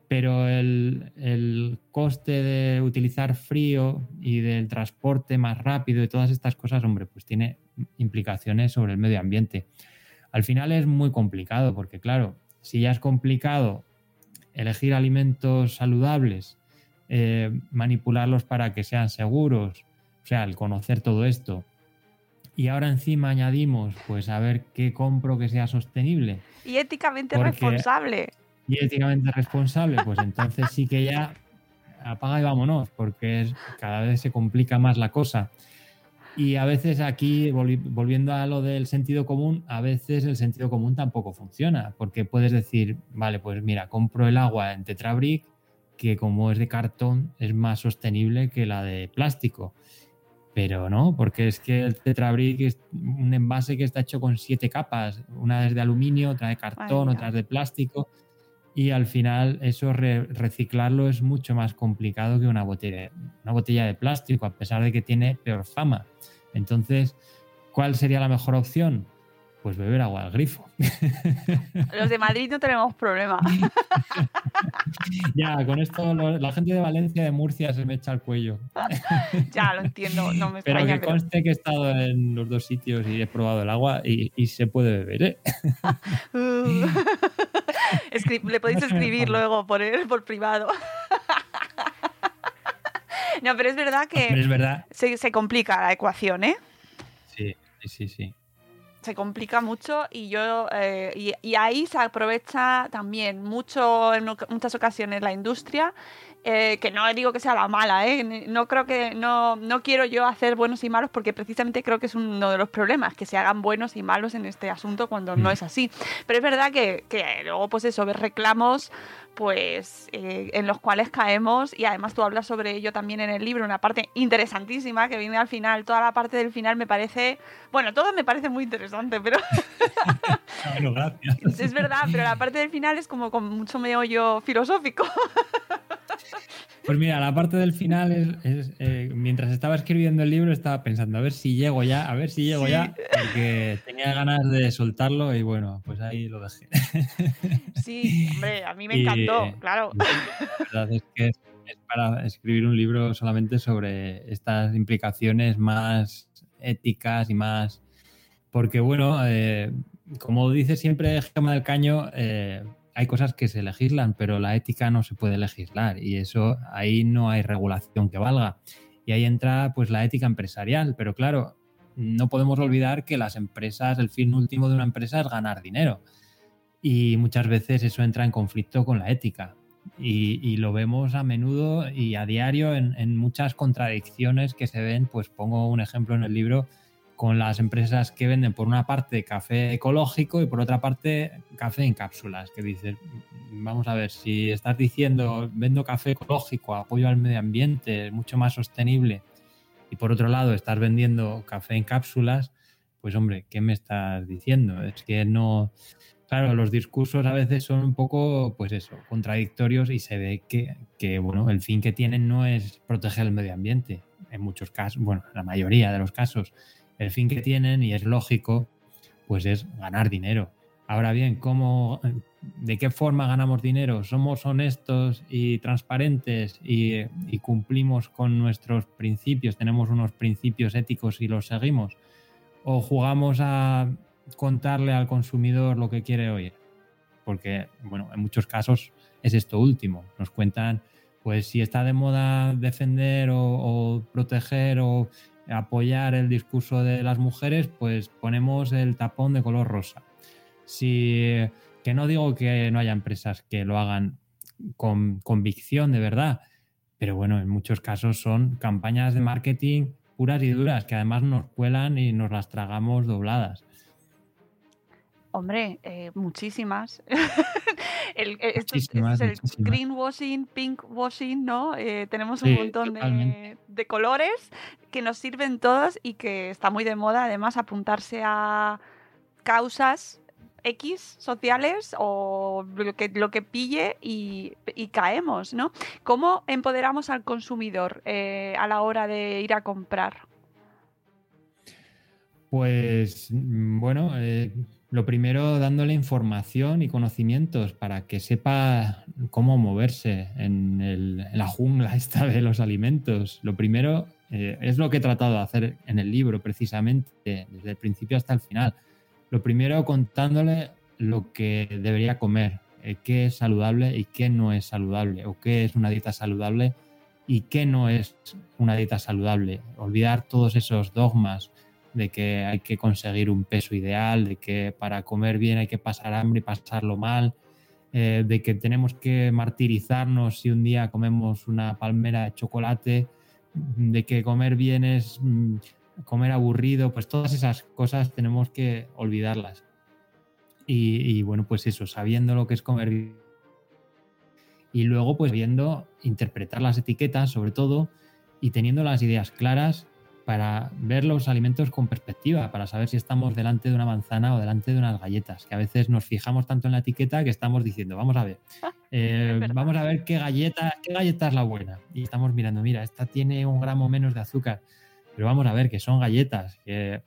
Pero el, el coste de utilizar frío y del transporte más rápido y todas estas cosas, hombre, pues tiene implicaciones sobre el medio ambiente. Al final es muy complicado porque, claro, si ya es complicado elegir alimentos saludables, eh, manipularlos para que sean seguros, o sea, el conocer todo esto. Y ahora encima añadimos, pues a ver qué compro que sea sostenible. Y éticamente Porque- responsable. Y éticamente responsable, pues entonces sí que ya apaga y vámonos, porque es, cada vez se complica más la cosa. Y a veces aquí, volvi- volviendo a lo del sentido común, a veces el sentido común tampoco funciona, porque puedes decir, vale, pues mira, compro el agua en Tetrabric, que como es de cartón es más sostenible que la de plástico. Pero no, porque es que el Tetrabric es un envase que está hecho con siete capas, una es de aluminio, otra de cartón, otra es de plástico, y al final eso re- reciclarlo es mucho más complicado que una botella, una botella de plástico, a pesar de que tiene peor fama. Entonces, ¿cuál sería la mejor opción? Pues beber agua al grifo. Los de Madrid no tenemos problema. ya, con esto lo- la gente de Valencia, de Murcia, se me echa el cuello. ya lo entiendo, no me Pero extraña. que pero- conste que he estado en los dos sitios y he probado el agua y, y se puede beber, ¿eh? Escri- Le podéis escribir luego por, el- por privado. no, pero es verdad que es verdad. se, se complica la ecuación, ¿eh? Sí, sí, sí. Se complica mucho y yo eh, y, y ahí se aprovecha también mucho en muchas ocasiones la industria eh, que no digo que sea la mala, ¿eh? No creo que no, no quiero yo hacer buenos y malos porque precisamente creo que es uno de los problemas que se hagan buenos y malos en este asunto cuando no Mm. es así. Pero es verdad que, que luego pues eso ves reclamos pues eh, en los cuales caemos y además tú hablas sobre ello también en el libro, una parte interesantísima que viene al final, toda la parte del final me parece, bueno, todo me parece muy interesante, pero Bueno, gracias. es verdad, pero la parte del final es como con mucho meollo filosófico. Pues mira, la parte del final es, es, eh, mientras estaba escribiendo el libro estaba pensando a ver si llego ya, a ver si llego Sí. ya, porque tenía ganas de soltarlo y bueno, pues ahí lo dejé. Sí, hombre, a mí me encantó, claro. La verdad es que es, es para escribir un libro solamente sobre estas implicaciones más éticas y más... Porque bueno, eh, como dice siempre Gemma del Caño, eh, hay cosas que se legislan, pero la ética no se puede legislar y eso ahí no hay regulación que valga. Y ahí entra pues la ética empresarial, pero claro, no podemos olvidar que las empresas, el fin último de una empresa es ganar dinero y muchas veces eso entra en conflicto con la ética. Y, lo vemos a menudo y a diario en, en muchas contradicciones que se ven, pues pongo un ejemplo en el libro, con las empresas que venden por una parte café ecológico y por otra parte café en cápsulas, que dices, vamos a ver, si estás diciendo vendo café ecológico, apoyo al medio ambiente, es mucho más sostenible, y por otro lado estás vendiendo café en cápsulas, pues hombre, ¿qué me estás diciendo? Es que no... Claro, los discursos a veces son un poco, pues eso, contradictorios y se ve que, que, bueno, el fin que tienen no es proteger el medio ambiente. En muchos casos, bueno, en la mayoría de los casos, el fin que tienen, y es lógico, pues es ganar dinero. Ahora bien, ¿cómo, ¿de qué forma ganamos dinero? ¿Somos honestos y transparentes y, cumplimos con nuestros principios? ¿Tenemos unos principios éticos y los seguimos? ¿O jugamos a contarle al consumidor lo que quiere oír? Porque, bueno, en muchos casos es esto último. Nos cuentan, pues si está de moda defender o proteger o apoyar el discurso de las mujeres, pues ponemos el tapón de color rosa. Si, que no digo que no haya empresas que lo hagan con convicción de verdad, pero bueno, en muchos casos son campañas de marketing puras y duras que además nos cuelan y nos las tragamos dobladas. Hombre, eh, muchísimas. el, eh, esto es- Muchísimas, es el greenwashing, pinkwashing, ¿no? Eh, tenemos un Sí, montón de, colores que nos sirven todos y que está muy de moda además apuntarse a causas X sociales o lo que, lo que pille y, y caemos, ¿no? ¿Cómo empoderamos al consumidor eh, a la hora de ir a comprar? Pues mm, bueno, eh, lo primero dándole información y conocimientos para que sepa cómo moverse en, la jungla esta de los alimentos. Lo primero eh, es lo que he tratado de hacer en el libro precisamente, desde el principio hasta el final. Lo primero contándole lo que debería comer, eh, qué es saludable y qué no es saludable, o qué es una dieta saludable y qué no es una dieta saludable. Olvidar todos esos dogmas de que hay que conseguir un peso ideal, de que para comer bien hay que pasar hambre y pasarlo mal, eh, de que tenemos que martirizarnos si un día comemos una palmera de chocolate, de que comer bien es mm, comer aburrido, pues todas esas cosas tenemos que olvidarlas. Y, bueno, pues eso, sabiendo lo que es comer bien. Y luego, pues viendo, interpretar las etiquetas, sobre todo, y teniendo las ideas claras para ver los alimentos con perspectiva, para saber si estamos delante de una manzana o delante de unas galletas, que a veces nos fijamos tanto en la etiqueta que estamos diciendo, vamos a ver, eh, vamos a ver qué galleta, qué galleta es la buena. Y estamos mirando, mira, esta tiene un gramo menos de azúcar, pero vamos a ver que son galletas, que...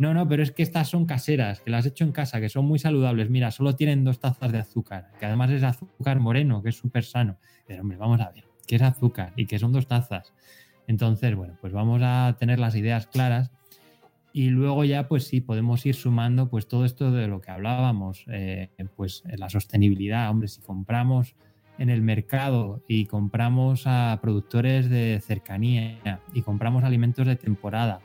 No, no, pero es que estas son caseras, que las he hecho en casa, que son muy saludables. Mira, solo tienen dos tazas de azúcar, que además es azúcar moreno, que es súper sano. Pero hombre, vamos a ver, ¿qué es azúcar? Y que son dos tazas. Entonces, bueno, pues vamos a tener las ideas claras y luego ya, pues sí, podemos ir sumando pues todo esto de lo que hablábamos, eh, pues la sostenibilidad, hombre, si compramos en el mercado y compramos a productores de cercanía y compramos alimentos de temporada,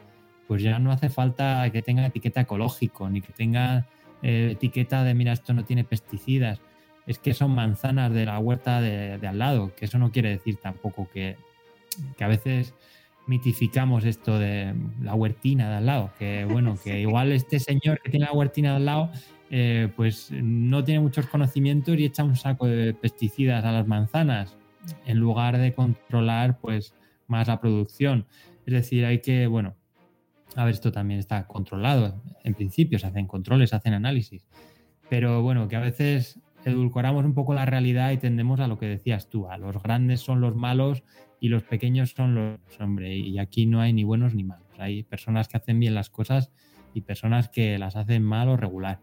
pues ya no hace falta que tenga etiqueta ecológico ni que tenga eh, etiqueta de mira, esto no tiene pesticidas. Es que son manzanas de la huerta de al lado, que eso no quiere decir tampoco que que a veces mitificamos esto de la huertina de al lado, que bueno, que igual este señor que tiene la huertina de al lado, eh, pues no tiene muchos conocimientos y echa un saco de pesticidas a las manzanas en lugar de controlar pues más la producción. Es decir, hay que, bueno, a ver, esto también está controlado. En principio se hacen controles, se hacen análisis. Pero bueno, que a veces edulcoramos un poco la realidad y tendemos a lo que decías tú, a los grandes son los malos y los pequeños son los hombres. Y aquí no hay ni buenos ni malos. Hay personas que hacen bien las cosas y personas que las hacen mal o regular.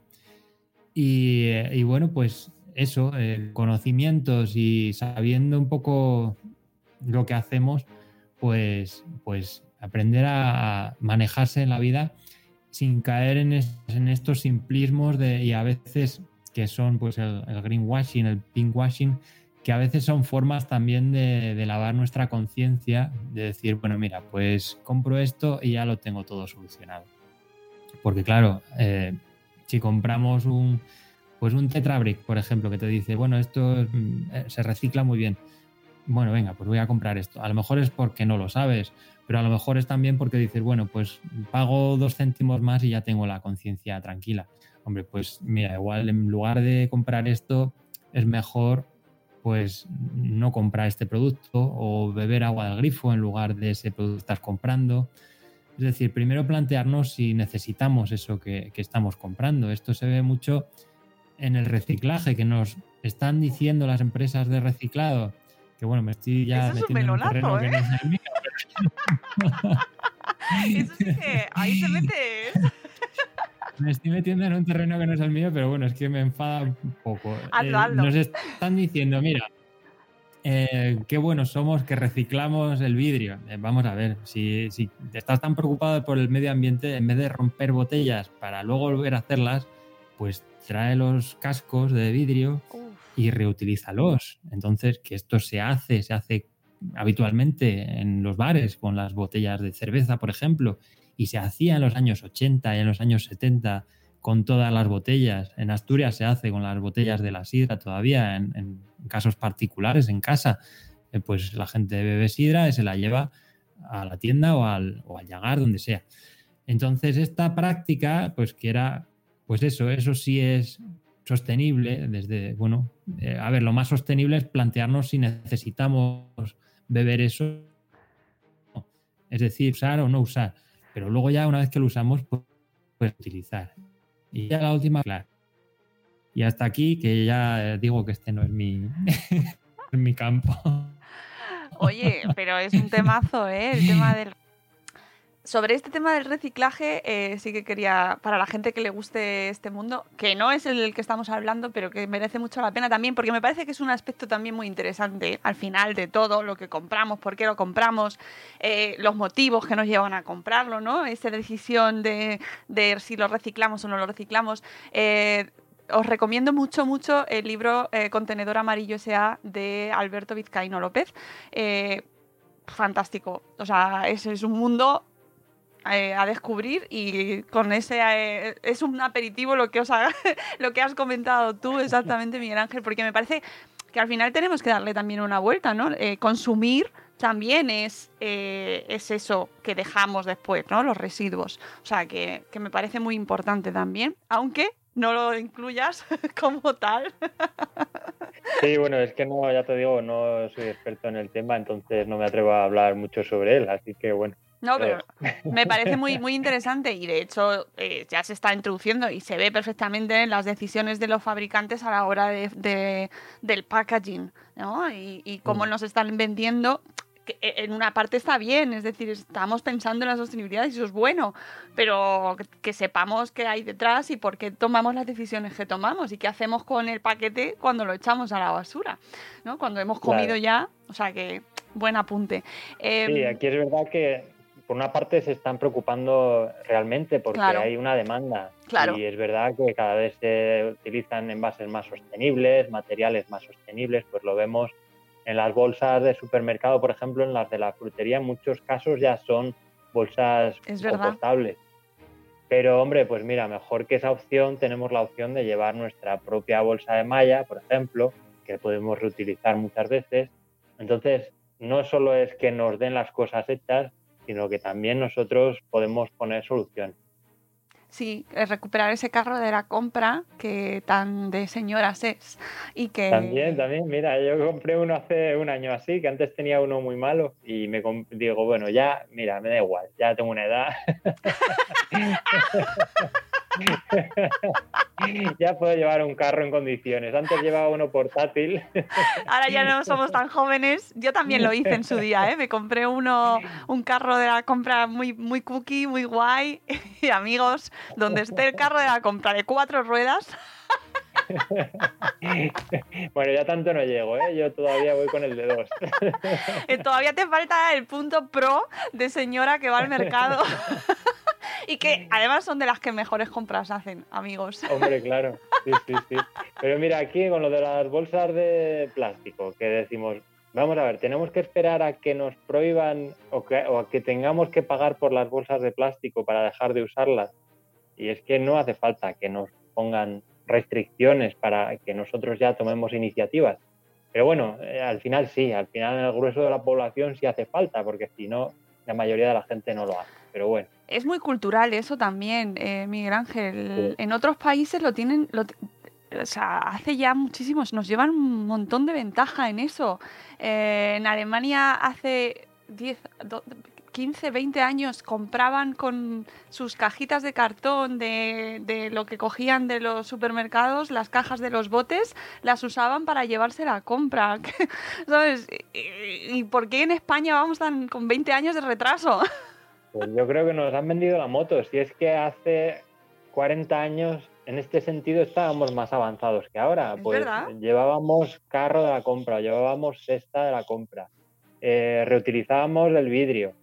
Y, bueno, pues eso, conocimientos y sabiendo un poco lo que hacemos, pues, pues aprender a, manejarse en la vida sin caer en, estos simplismos de, y a veces que son pues el, el greenwashing, el pinkwashing, que a veces son formas también de, lavar nuestra conciencia, de decir, bueno, mira, pues compro esto y ya lo tengo todo solucionado. Porque claro, eh, si compramos un, pues un Tetrabrick, por ejemplo, que te dice, bueno, esto mm, eh, se recicla muy bien. Bueno, venga, pues voy a comprar esto. A lo mejor es porque no lo sabes, pero a lo mejor es también porque dices, bueno, pues pago dos céntimos más y ya tengo la conciencia tranquila. Hombre, pues mira, igual en lugar de comprar esto, es mejor pues no comprar este producto o beber agua del grifo en lugar de ese producto que estás comprando. Es decir, primero plantearnos si necesitamos eso que, estamos comprando. Esto se ve mucho en el reciclaje, que nos están diciendo las empresas de reciclado, que bueno, me estoy ya metiendo en un terreno que no es el mío. Eso sí que ahí te metes. Me estoy metiendo en un terreno que no es el mío, pero bueno, es que me enfada un poco. Eh, nos están diciendo, mira, eh, qué buenos somos que reciclamos el vidrio. Eh, vamos a ver, si, si estás tan preocupado por el medio ambiente, en vez de romper botellas para luego volver a hacerlas, pues trae los cascos de vidrio y reutilízalos. Entonces, que esto se hace, se hace habitualmente en los bares con las botellas de cerveza, por ejemplo, y se hacía en los años 80 y en los años 70 con todas las botellas. En Asturias se hace con las botellas de la sidra todavía, en, casos particulares, en casa. Eh, pues la gente bebe sidra y se la lleva a la tienda o al, o al llagar, donde sea. Entonces, esta práctica, pues que era, pues eso, eso sí es sostenible desde, bueno, eh, a ver, lo más sostenible es plantearnos si necesitamos beber eso, es decir, usar o no usar pero luego ya una vez que lo usamos, pues, puedes utilizar. Y ya la última, claro. Y hasta aquí, que ya digo que este no es mi, mi campo. Oye, pero es un temazo, ¿eh? El tema del sobre este tema del reciclaje, eh, sí que quería, para la gente que le guste este mundo, que no es el que estamos hablando, pero que merece mucho la pena también, porque me parece que es un aspecto también muy interesante al final de todo, lo que compramos, por qué lo compramos, eh, los motivos que nos llevan a comprarlo, ¿no? Esa decisión de, si lo reciclamos o no lo reciclamos. Eh, os recomiendo mucho, mucho el libro Contenedor Amarillo S.A. de Alberto Vizcaíno López. Fantástico. O sea, ese es un mundo eh, a descubrir y con ese eh, es un aperitivo lo que os ha- lo que has comentado tú exactamente Miguel Ángel porque me parece que al final tenemos que darle también una vuelta no Eh, consumir también es, eh, es eso que dejamos después no los residuos. O sea que, que me parece muy importante también aunque no lo incluyas como tal. Sí, bueno, es que no, ya te digo, no soy experto en el tema, entonces no me atrevo a hablar mucho sobre él, así que bueno. No, pero me parece muy, muy interesante y de hecho eh, ya se está introduciendo y se ve perfectamente en las decisiones de los fabricantes a la hora de, de- del packaging, ¿no? Y, y cómo nos están vendiendo. que e, en una parte está bien, es decir, estamos pensando en la sostenibilidad y eso es bueno, pero que, sepamos qué hay detrás y por qué tomamos las decisiones que tomamos y qué hacemos con el paquete cuando lo echamos a la basura, ¿no? Cuando hemos Claro. comido ya, o sea que buen apunte. Em, Sí, aquí es verdad que por una parte se están preocupando realmente porque Claro. hay una demanda. Claro. Y es verdad que cada vez se utilizan envases más sostenibles, materiales más sostenibles, pues lo vemos en las bolsas de supermercado, por ejemplo, en las de la frutería, en muchos casos ya son bolsas compostables. Pero hombre, pues mira, mejor que esa opción tenemos la opción de llevar nuestra propia bolsa de malla, por ejemplo, que podemos reutilizar muchas veces. Entonces, no solo es que nos den las cosas hechas, sino que también nosotros podemos poner solución. Sí, eh, recuperar ese carro de la compra que tan de señoras es y que También, también, mira, yo compré uno hace un año así, que antes tenía uno muy malo y me digo, bueno, ya, mira, me da igual, ya tengo una edad. ya puedo llevar un carro en condiciones. Antes llevaba uno portátil. ahora ya no somos tan jóvenes. Yo también lo hice en su día, ¿eh? Me compré uno, un carro de la compra muy, muy cookie, muy guay. Y amigos, donde esté el carro de la compra de cuatro ruedas, bueno, ya tanto no llego, ¿eh? Yo todavía voy con el de dos. eh, todavía te falta el punto pro de señora que va al mercado. y que además son de las que mejores compras hacen, amigos. Hombre, claro. Sí, sí, sí. Pero mira, aquí con lo de las bolsas de plástico, que decimos, vamos a ver, tenemos que esperar a que nos prohíban o, que, o a que tengamos que pagar por las bolsas de plástico para dejar de usarlas. Y es que no hace falta que nos pongan restricciones para que nosotros ya tomemos iniciativas. Pero bueno, eh, al final sí, al final el grueso de la población sí hace falta, porque si no, la mayoría de la gente no lo hace. Pero bueno. Es muy cultural eso también, eh, Miguel Ángel. Sí. En otros países lo tienen, lo o sea, hace ya muchísimos, nos llevan un montón de ventaja en eso. Eh, en Alemania hace 10, do- 15, 20 años compraban con sus cajitas de cartón de, de lo que cogían de los supermercados, las cajas de los botes, las usaban para llevarse la compra. ¿Sabes? ¿Y, y por qué en España vamos tan con 20 años de retraso? Pues yo creo que nos han vendido la moto. Si es que hace 40 años, en este sentido, estábamos más avanzados que ahora. Es Pues verdad. llevábamos carro de la compra, llevábamos cesta de la compra, eh, reutilizábamos el vidrio,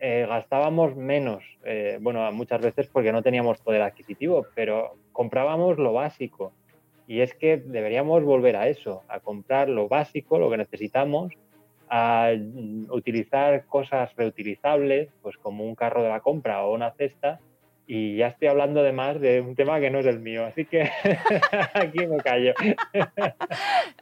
eh, gastábamos menos. eh, bueno, muchas veces porque no teníamos poder adquisitivo, pero comprábamos lo básico. Y es que deberíamos volver a eso, a comprar lo básico, lo que necesitamos, a utilizar cosas reutilizables, pues como un carro de la compra o una cesta. Y ya estoy hablando además de un tema que no es el mío, así que aquí me callo.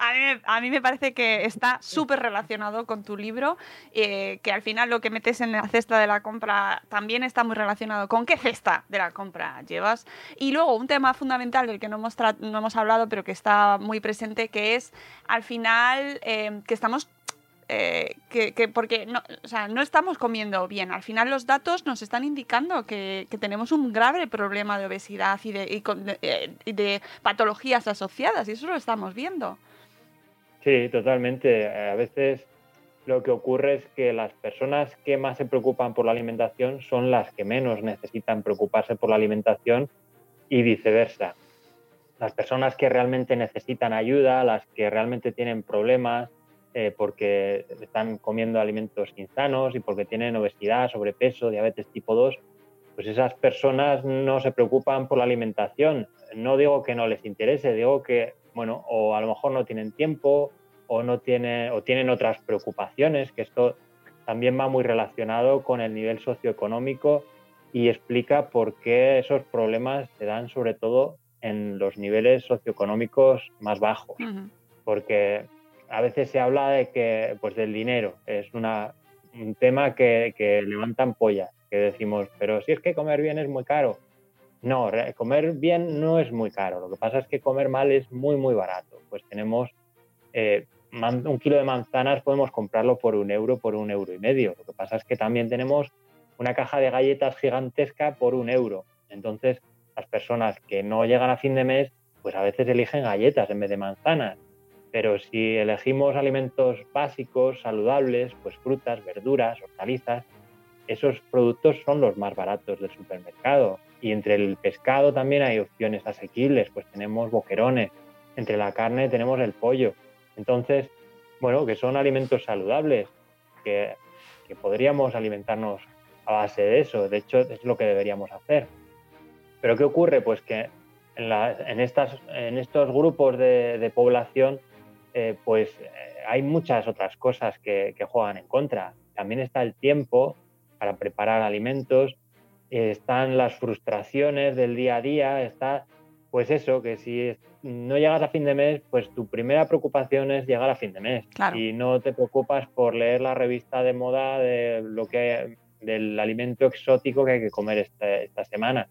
A mí, a mí me parece que está súper relacionado con tu libro, eh, que al final lo que metes en la cesta de la compra también está muy relacionado con qué cesta de la compra llevas. Y luego un tema fundamental del que no hemos, no hemos hablado, pero que está muy presente, que es al final eh, que estamos... eh, que, que porque no, o sea, no estamos comiendo bien. Al final los datos nos están indicando que, tenemos un grave problema de obesidad eh, y de patologías asociadas, y eso lo estamos viendo. Sí, totalmente. A veces lo que ocurre es que las personas que más se preocupan por la alimentación son las que menos necesitan preocuparse por la alimentación y viceversa. Las personas que realmente necesitan ayuda, las que realmente tienen problemas eh, porque están comiendo alimentos insanos y porque tienen obesidad, sobrepeso, diabetes tipo 2, pues esas personas no se preocupan por la alimentación. No digo que no les interese, digo que, bueno, o a lo mejor no tienen tiempo o no tiene, o tienen otras preocupaciones, que esto también va muy relacionado con el nivel socioeconómico y explica por qué esos problemas se dan sobre todo en los niveles socioeconómicos más bajos. Porque a veces se habla de que, pues del dinero, es una, un tema que, que levantan pollas, que decimos, pero si es que comer bien es muy caro. No, comer bien no es muy caro. Lo que pasa es que comer mal es muy, muy barato. Pues tenemos eh, un kilo de manzanas, podemos comprarlo por un euro, por un euro y medio. Lo que pasa es que también tenemos una caja de galletas gigantesca por un euro. Entonces, las personas que no llegan a fin de mes, pues a veces eligen galletas en vez de manzanas. Pero si elegimos alimentos básicos, saludables, pues frutas, verduras, hortalizas, esos productos son los más baratos del supermercado. Y entre el pescado también hay opciones asequibles, pues tenemos boquerones. Entre la carne tenemos el pollo. Entonces, bueno, que son alimentos saludables, que, que podríamos alimentarnos a base de eso. De hecho, es lo que deberíamos hacer. Pero ¿qué ocurre? Pues que en, estas, en estos grupos de, población, eh, pues eh, hay muchas otras cosas que, juegan en contra. También está el tiempo para preparar alimentos, están las frustraciones del día a día, está pues eso, que si no llegas a fin de mes, pues tu primera preocupación es llegar a fin de mes. Y no te preocupas por leer la revista de moda de lo que del alimento exótico que hay que comer este, esta, semana.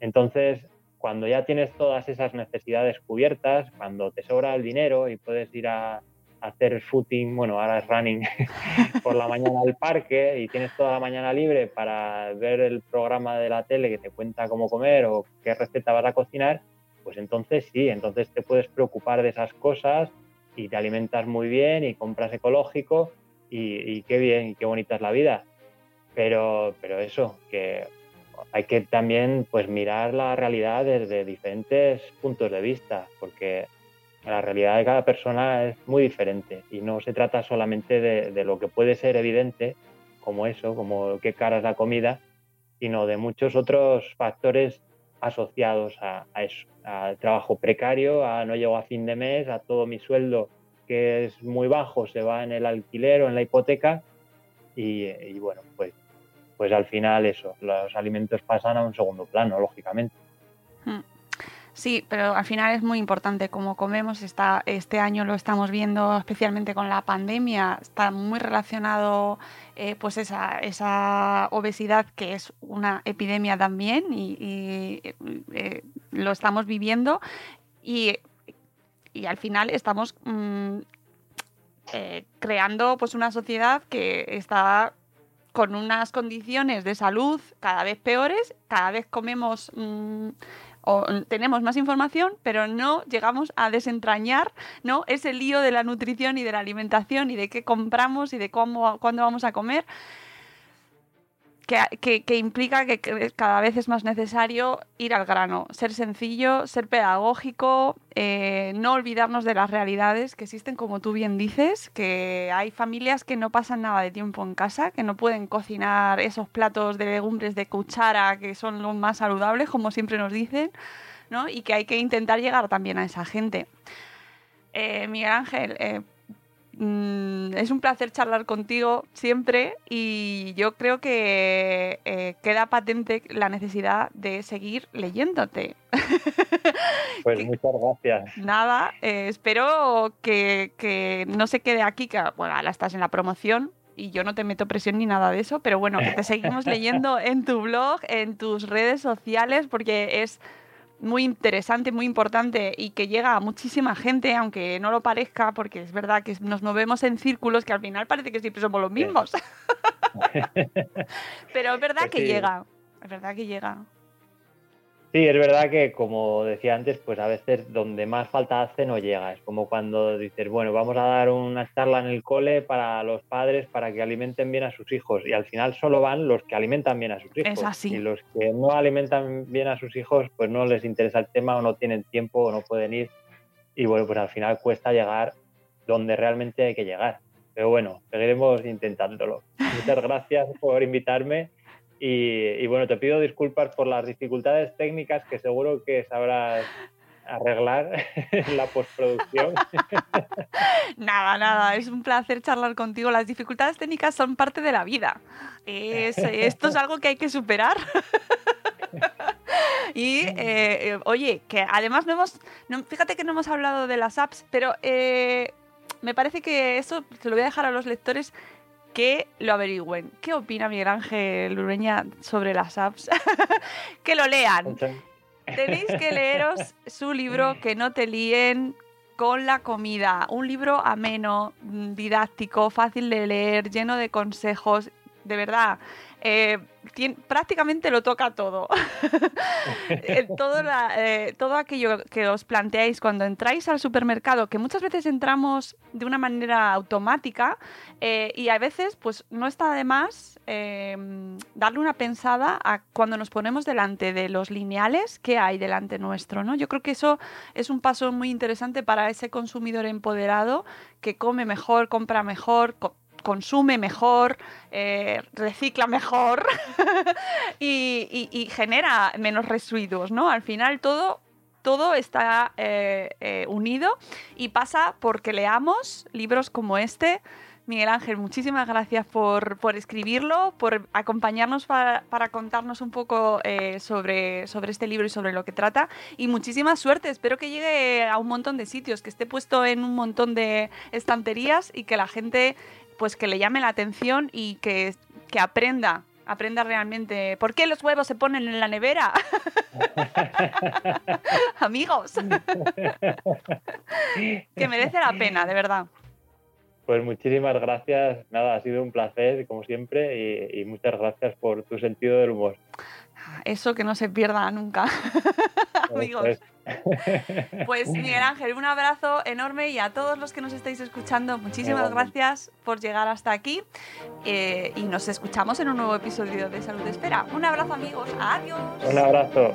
Entonces, cuando ya tienes todas esas necesidades cubiertas, cuando te sobra el dinero y puedes ir a, hacer footing, bueno, ahora es running por la mañana al parque y tienes toda la mañana libre para ver el programa de la tele que te cuenta cómo comer o qué receta vas a cocinar, pues entonces sí, entonces te puedes preocupar de esas cosas y te alimentas muy bien y compras ecológico y, y qué bien y qué bonita es la vida. Pero, pero eso, que hay que también pues mirar la realidad desde diferentes puntos de vista, porque la realidad de cada persona es muy diferente y no se trata solamente de, lo que puede ser evidente, como eso, como qué cara es la comida, sino de muchos otros factores asociados a, eso, al trabajo precario, a no llego a fin de mes, a todo mi sueldo que es muy bajo se va en el alquiler o en la hipoteca y, y bueno, pues pues al final eso, los alimentos pasan a un segundo plano, lógicamente. Hmm. Sí, pero al final es muy importante cómo comemos. Está, este año lo estamos viendo especialmente con la pandemia. Está muy relacionado eh, pues esa, esa, obesidad que es una epidemia también y, eh, lo estamos viviendo. Y, al final estamos mm, eh, creando pues una sociedad que está con unas condiciones de salud cada vez peores, cada vez comemos mm, o tenemos más información, pero no llegamos a desentrañar ¿no? ese lío de la nutrición y de la alimentación y de qué compramos y de cómo, cuándo vamos a comer que, implica que cada vez es más necesario ir al grano, ser sencillo, ser pedagógico, eh, no olvidarnos de las realidades que existen, como tú bien dices, que hay familias que no pasan nada de tiempo en casa, que no pueden cocinar esos platos de legumbres de cuchara que son los más saludables, como siempre nos dicen, ¿no? y que hay que intentar llegar también a esa gente. Eh, Miguel Ángel, eh, Mm, es un placer charlar contigo siempre y yo creo que eh, queda patente la necesidad de seguir leyéndote. Pues muchas gracias. Nada, eh, espero que, no se quede aquí, que bueno, ahora estás en la promoción, y yo no te meto presión ni nada de eso, pero bueno, que te seguimos leyendo en tu blog, en tus redes sociales, porque es muy interesante, muy importante y que llega a muchísima gente, aunque no lo parezca, porque es verdad que nos movemos en círculos que al final parece que siempre somos los mismos. Pero es verdad pues que llega, es verdad que llega. Sí, es verdad que como decía antes, pues a veces donde más falta hace no llega. Es como cuando dices, bueno, vamos a dar una charla en el cole para los padres para que alimenten bien a sus hijos y al final solo van los que alimentan bien a sus hijos. Es así. Y los que no alimentan bien a sus hijos, pues no les interesa el tema o no tienen tiempo o no pueden ir. Y bueno, pues al final cuesta llegar donde realmente hay que llegar. Pero bueno, seguiremos intentándolo. Muchas gracias por invitarme Y, bueno, te pido disculpas por las dificultades técnicas que seguro que sabrás arreglar en la postproducción. Nada, nada, es un placer charlar contigo. Las dificultades técnicas son parte de la vida. Es- esto es algo que hay que superar. Y eh, eh, oye, que además no hemos, fíjate que no hemos hablado de las apps, pero eh, me parece que eso se lo voy a dejar a los lectores que lo averigüen. ¿Qué opina Miguel Ángel Ureña sobre las apps? que lo lean. Tenéis que leeros su libro Que no te líen con la comida. Un libro ameno, mm, didáctico, fácil de leer, lleno de consejos. De verdad, eh, prácticamente lo toca todo. Eh, eh, todo aquello que os planteáis cuando entráis al supermercado, que muchas veces entramos de una manera automática y a veces pues no está de más darle una pensada a cuando nos ponemos delante de los lineales que hay delante nuestro. ¿no? Yo creo que eso es un paso muy interesante para ese consumidor empoderado que come mejor, compra mejor, consume mejor, eh, recicla mejor y, genera menos residuos, ¿no? Al final todo, todo está eh, eh, unido y pasa porque leamos libros como este. Miguel Ángel, muchísimas gracias por, por escribirlo, por acompañarnos para, para contarnos un poco sobre, sobre este libro y sobre lo que trata. Y muchísima suerte, espero que llegue a un montón de sitios, que esté puesto en un montón de estanterías y que la gente pues que le llame la atención y que, que aprenda, aprenda realmente. ¿Por qué los huevos se ponen en la nevera? Amigos. que merece la pena, de verdad. Pues muchísimas gracias. Nada, ha sido un placer, como siempre, y, y muchas gracias por tu sentido del humor. Eso que no se pierda nunca. Amigos. Pues Miguel Ángel, un abrazo enorme y a todos los que nos estáis escuchando, muchísimas gracias por llegar hasta aquí eh, y nos escuchamos en un nuevo episodio de Salud Espera. Un abrazo amigos, adiós. Un abrazo.